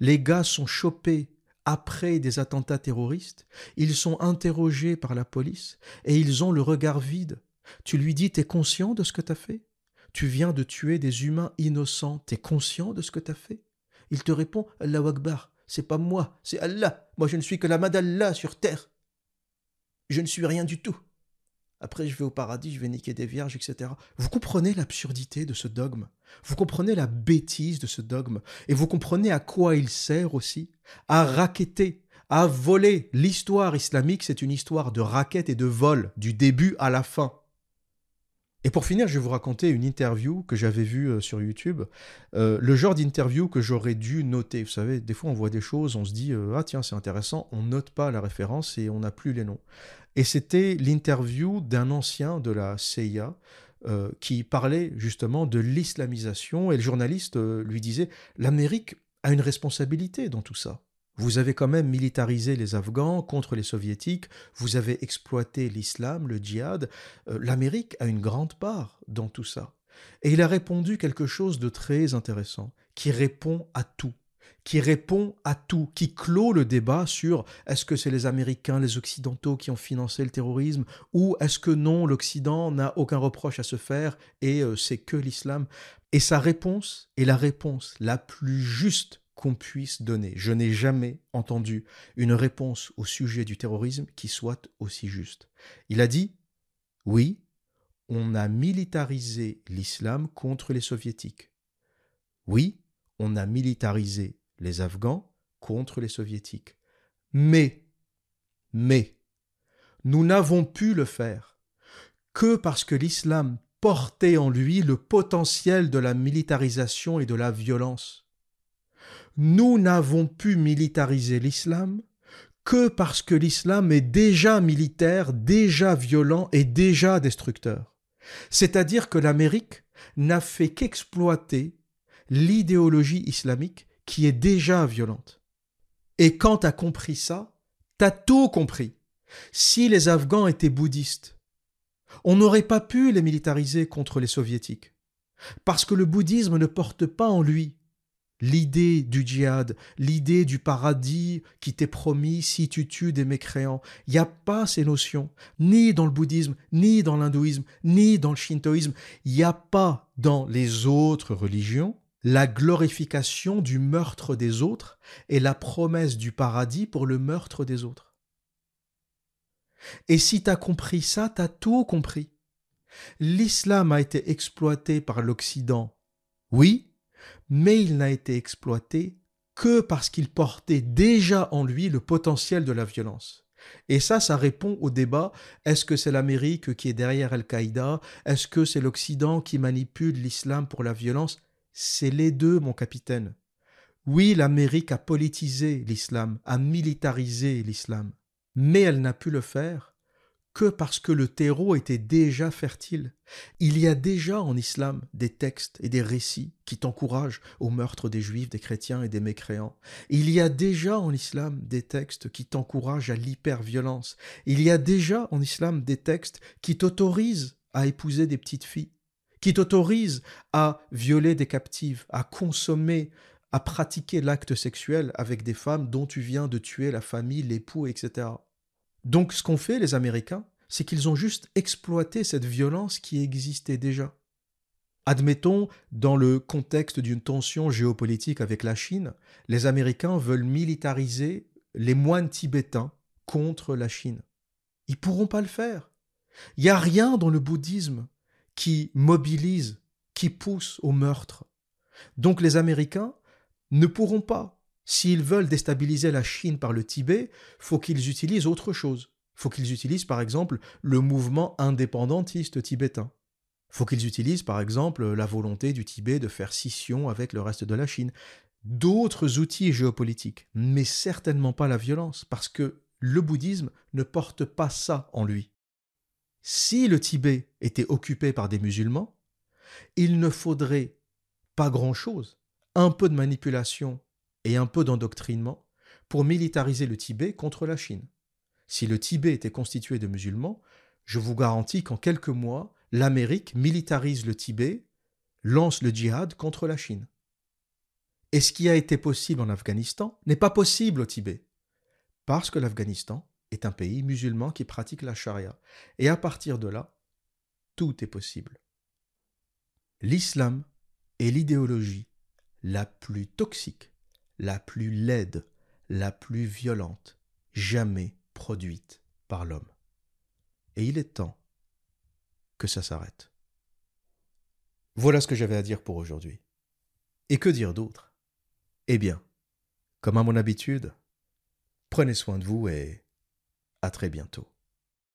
Les gars sont chopés après des attentats terroristes, ils sont interrogés par la police et ils ont le regard vide. Tu lui dis T'es conscient de ce que t'as fait? Tu viens de tuer des humains innocents, t'es conscient de ce que t'as fait? Il te répond Allah Akbar, c'est pas moi, c'est Allah. Moi je ne suis que la main sur terre. Je ne suis rien du tout. Après, je vais au paradis, je vais niquer des vierges, etc. Vous comprenez l'absurdité de ce dogme? Vous comprenez la bêtise de ce dogme? Et vous comprenez à quoi il sert aussi? À raqueter, a volé. L'histoire islamique, c'est une histoire de raquettes et de vol, du début à la fin. Et pour finir, je vais vous raconter une interview que j'avais vue euh, sur YouTube. Euh, le genre d'interview que j'aurais dû noter. Vous savez, des fois on voit des choses, on se dit euh, Ah tiens, c'est intéressant, on note pas la référence et on n'a plus les noms. Et c'était l'interview d'un ancien de la CIA qui parlait justement de l'islamisation. Et le journaliste lui disait L'Amérique a une responsabilité dans tout ça. Vous avez quand même militarisé les Afghans contre les Soviétiques, vous avez exploité l'islam, le djihad. Euh, L'Amérique a une grande part dans tout ça. Et il a répondu quelque chose de très intéressant, qui répond à tout, qui répond à tout, qui clôt le débat sur est-ce que c'est les Américains, les Occidentaux qui ont financé le terrorisme, ou est-ce que non, l'Occident n'a aucun reproche à se faire et euh, c'est que l'islam. Et sa réponse est la réponse la plus juste qu'on puisse donner. Je n'ai jamais entendu une réponse au sujet du terrorisme qui soit aussi juste. Il a dit, oui, on a militarisé l'islam contre les soviétiques. Oui, on a militarisé les Afghans contre les soviétiques. Mais, mais, nous n'avons pu le faire que parce que l'islam portait en lui le potentiel de la militarisation et de la violence nous n'avons pu militariser l'islam que parce que l'islam est déjà militaire, déjà violent et déjà destructeur. C'est-à-dire que l'Amérique n'a fait qu'exploiter l'idéologie islamique qui est déjà violente. Et quand tu as compris ça, tu as tout compris. Si les Afghans étaient bouddhistes, on n'aurait pas pu les militariser contre les soviétiques. Parce que le bouddhisme ne porte pas en lui l'idée du djihad, l'idée du paradis qui t'est promis si tu tues des mécréants. Il n'y a pas ces notions, ni dans le bouddhisme, ni dans l'hindouisme, ni dans le shintoïsme. Il n'y a pas dans les autres religions la glorification du meurtre des autres et la promesse du paradis pour le meurtre des autres. Et si tu as compris ça, tu as tout compris. L'islam a été exploité par l'Occident, oui, mais il n'a été exploité que parce qu'il portait déjà en lui le potentiel de la violence. Et ça, ça répond au débat, est-ce que c'est l'Amérique qui est derrière Al-Qaïda? Est-ce que c'est l'Occident qui manipule l'islam pour la violence? C'est les deux, mon capitaine. Oui, l'Amérique a politisé l'islam, a militarisé l'islam, mais elle n'a pu le faire que parce que le terreau était déjà fertile. Il y a déjà en islam des textes et des récits qui t'encouragent au meurtre des juifs, des chrétiens et des mécréants. Il y a déjà en islam des textes qui t'encouragent à l'hyperviolence. Il y a déjà en islam des textes qui t'autorisent à épouser des petites filles, qui t'autorisent à violer des captives, à consommer, à pratiquer l'acte sexuel avec des femmes dont tu viens de tuer la famille, l'époux, etc. Donc ce qu'ont fait les Américains, c'est qu'ils ont juste exploité cette violence qui existait déjà. Admettons, dans le contexte d'une tension géopolitique avec la Chine, les Américains veulent militariser les moines tibétains contre la Chine. Ils pourront pas le faire. Il n'y a rien dans le bouddhisme qui mobilise, qui pousse au meurtre. Donc les Américains ne pourront pas S'ils veulent déstabiliser la Chine par le Tibet, faut qu'ils utilisent autre chose. Faut qu'ils utilisent par exemple le mouvement indépendantiste tibétain. Faut qu'ils utilisent par exemple la volonté du Tibet de faire scission avec le reste de la Chine. D'autres outils géopolitiques, mais certainement pas la violence, parce que le bouddhisme ne porte pas ça en lui. Si le Tibet était occupé par des musulmans, il ne faudrait pas grand-chose, un peu de manipulation et un peu d'endoctrinement pour militariser le Tibet contre la Chine. Si le Tibet était constitué de musulmans, je vous garantis qu'en quelques mois, l'Amérique militarise le Tibet, lance le djihad contre la Chine. Et ce qui a été possible en Afghanistan n'est pas possible au Tibet, parce que l'Afghanistan est un pays musulman qui pratique la charia. Et à partir de là, tout est possible. L'islam est l'idéologie la plus toxique la plus laide, la plus violente jamais produite par l'homme. Et il est temps que ça s'arrête. Voilà ce que j'avais à dire pour aujourd'hui. Et que dire d'autre? Eh bien, comme à mon habitude, Prenez soin de vous et à très bientôt.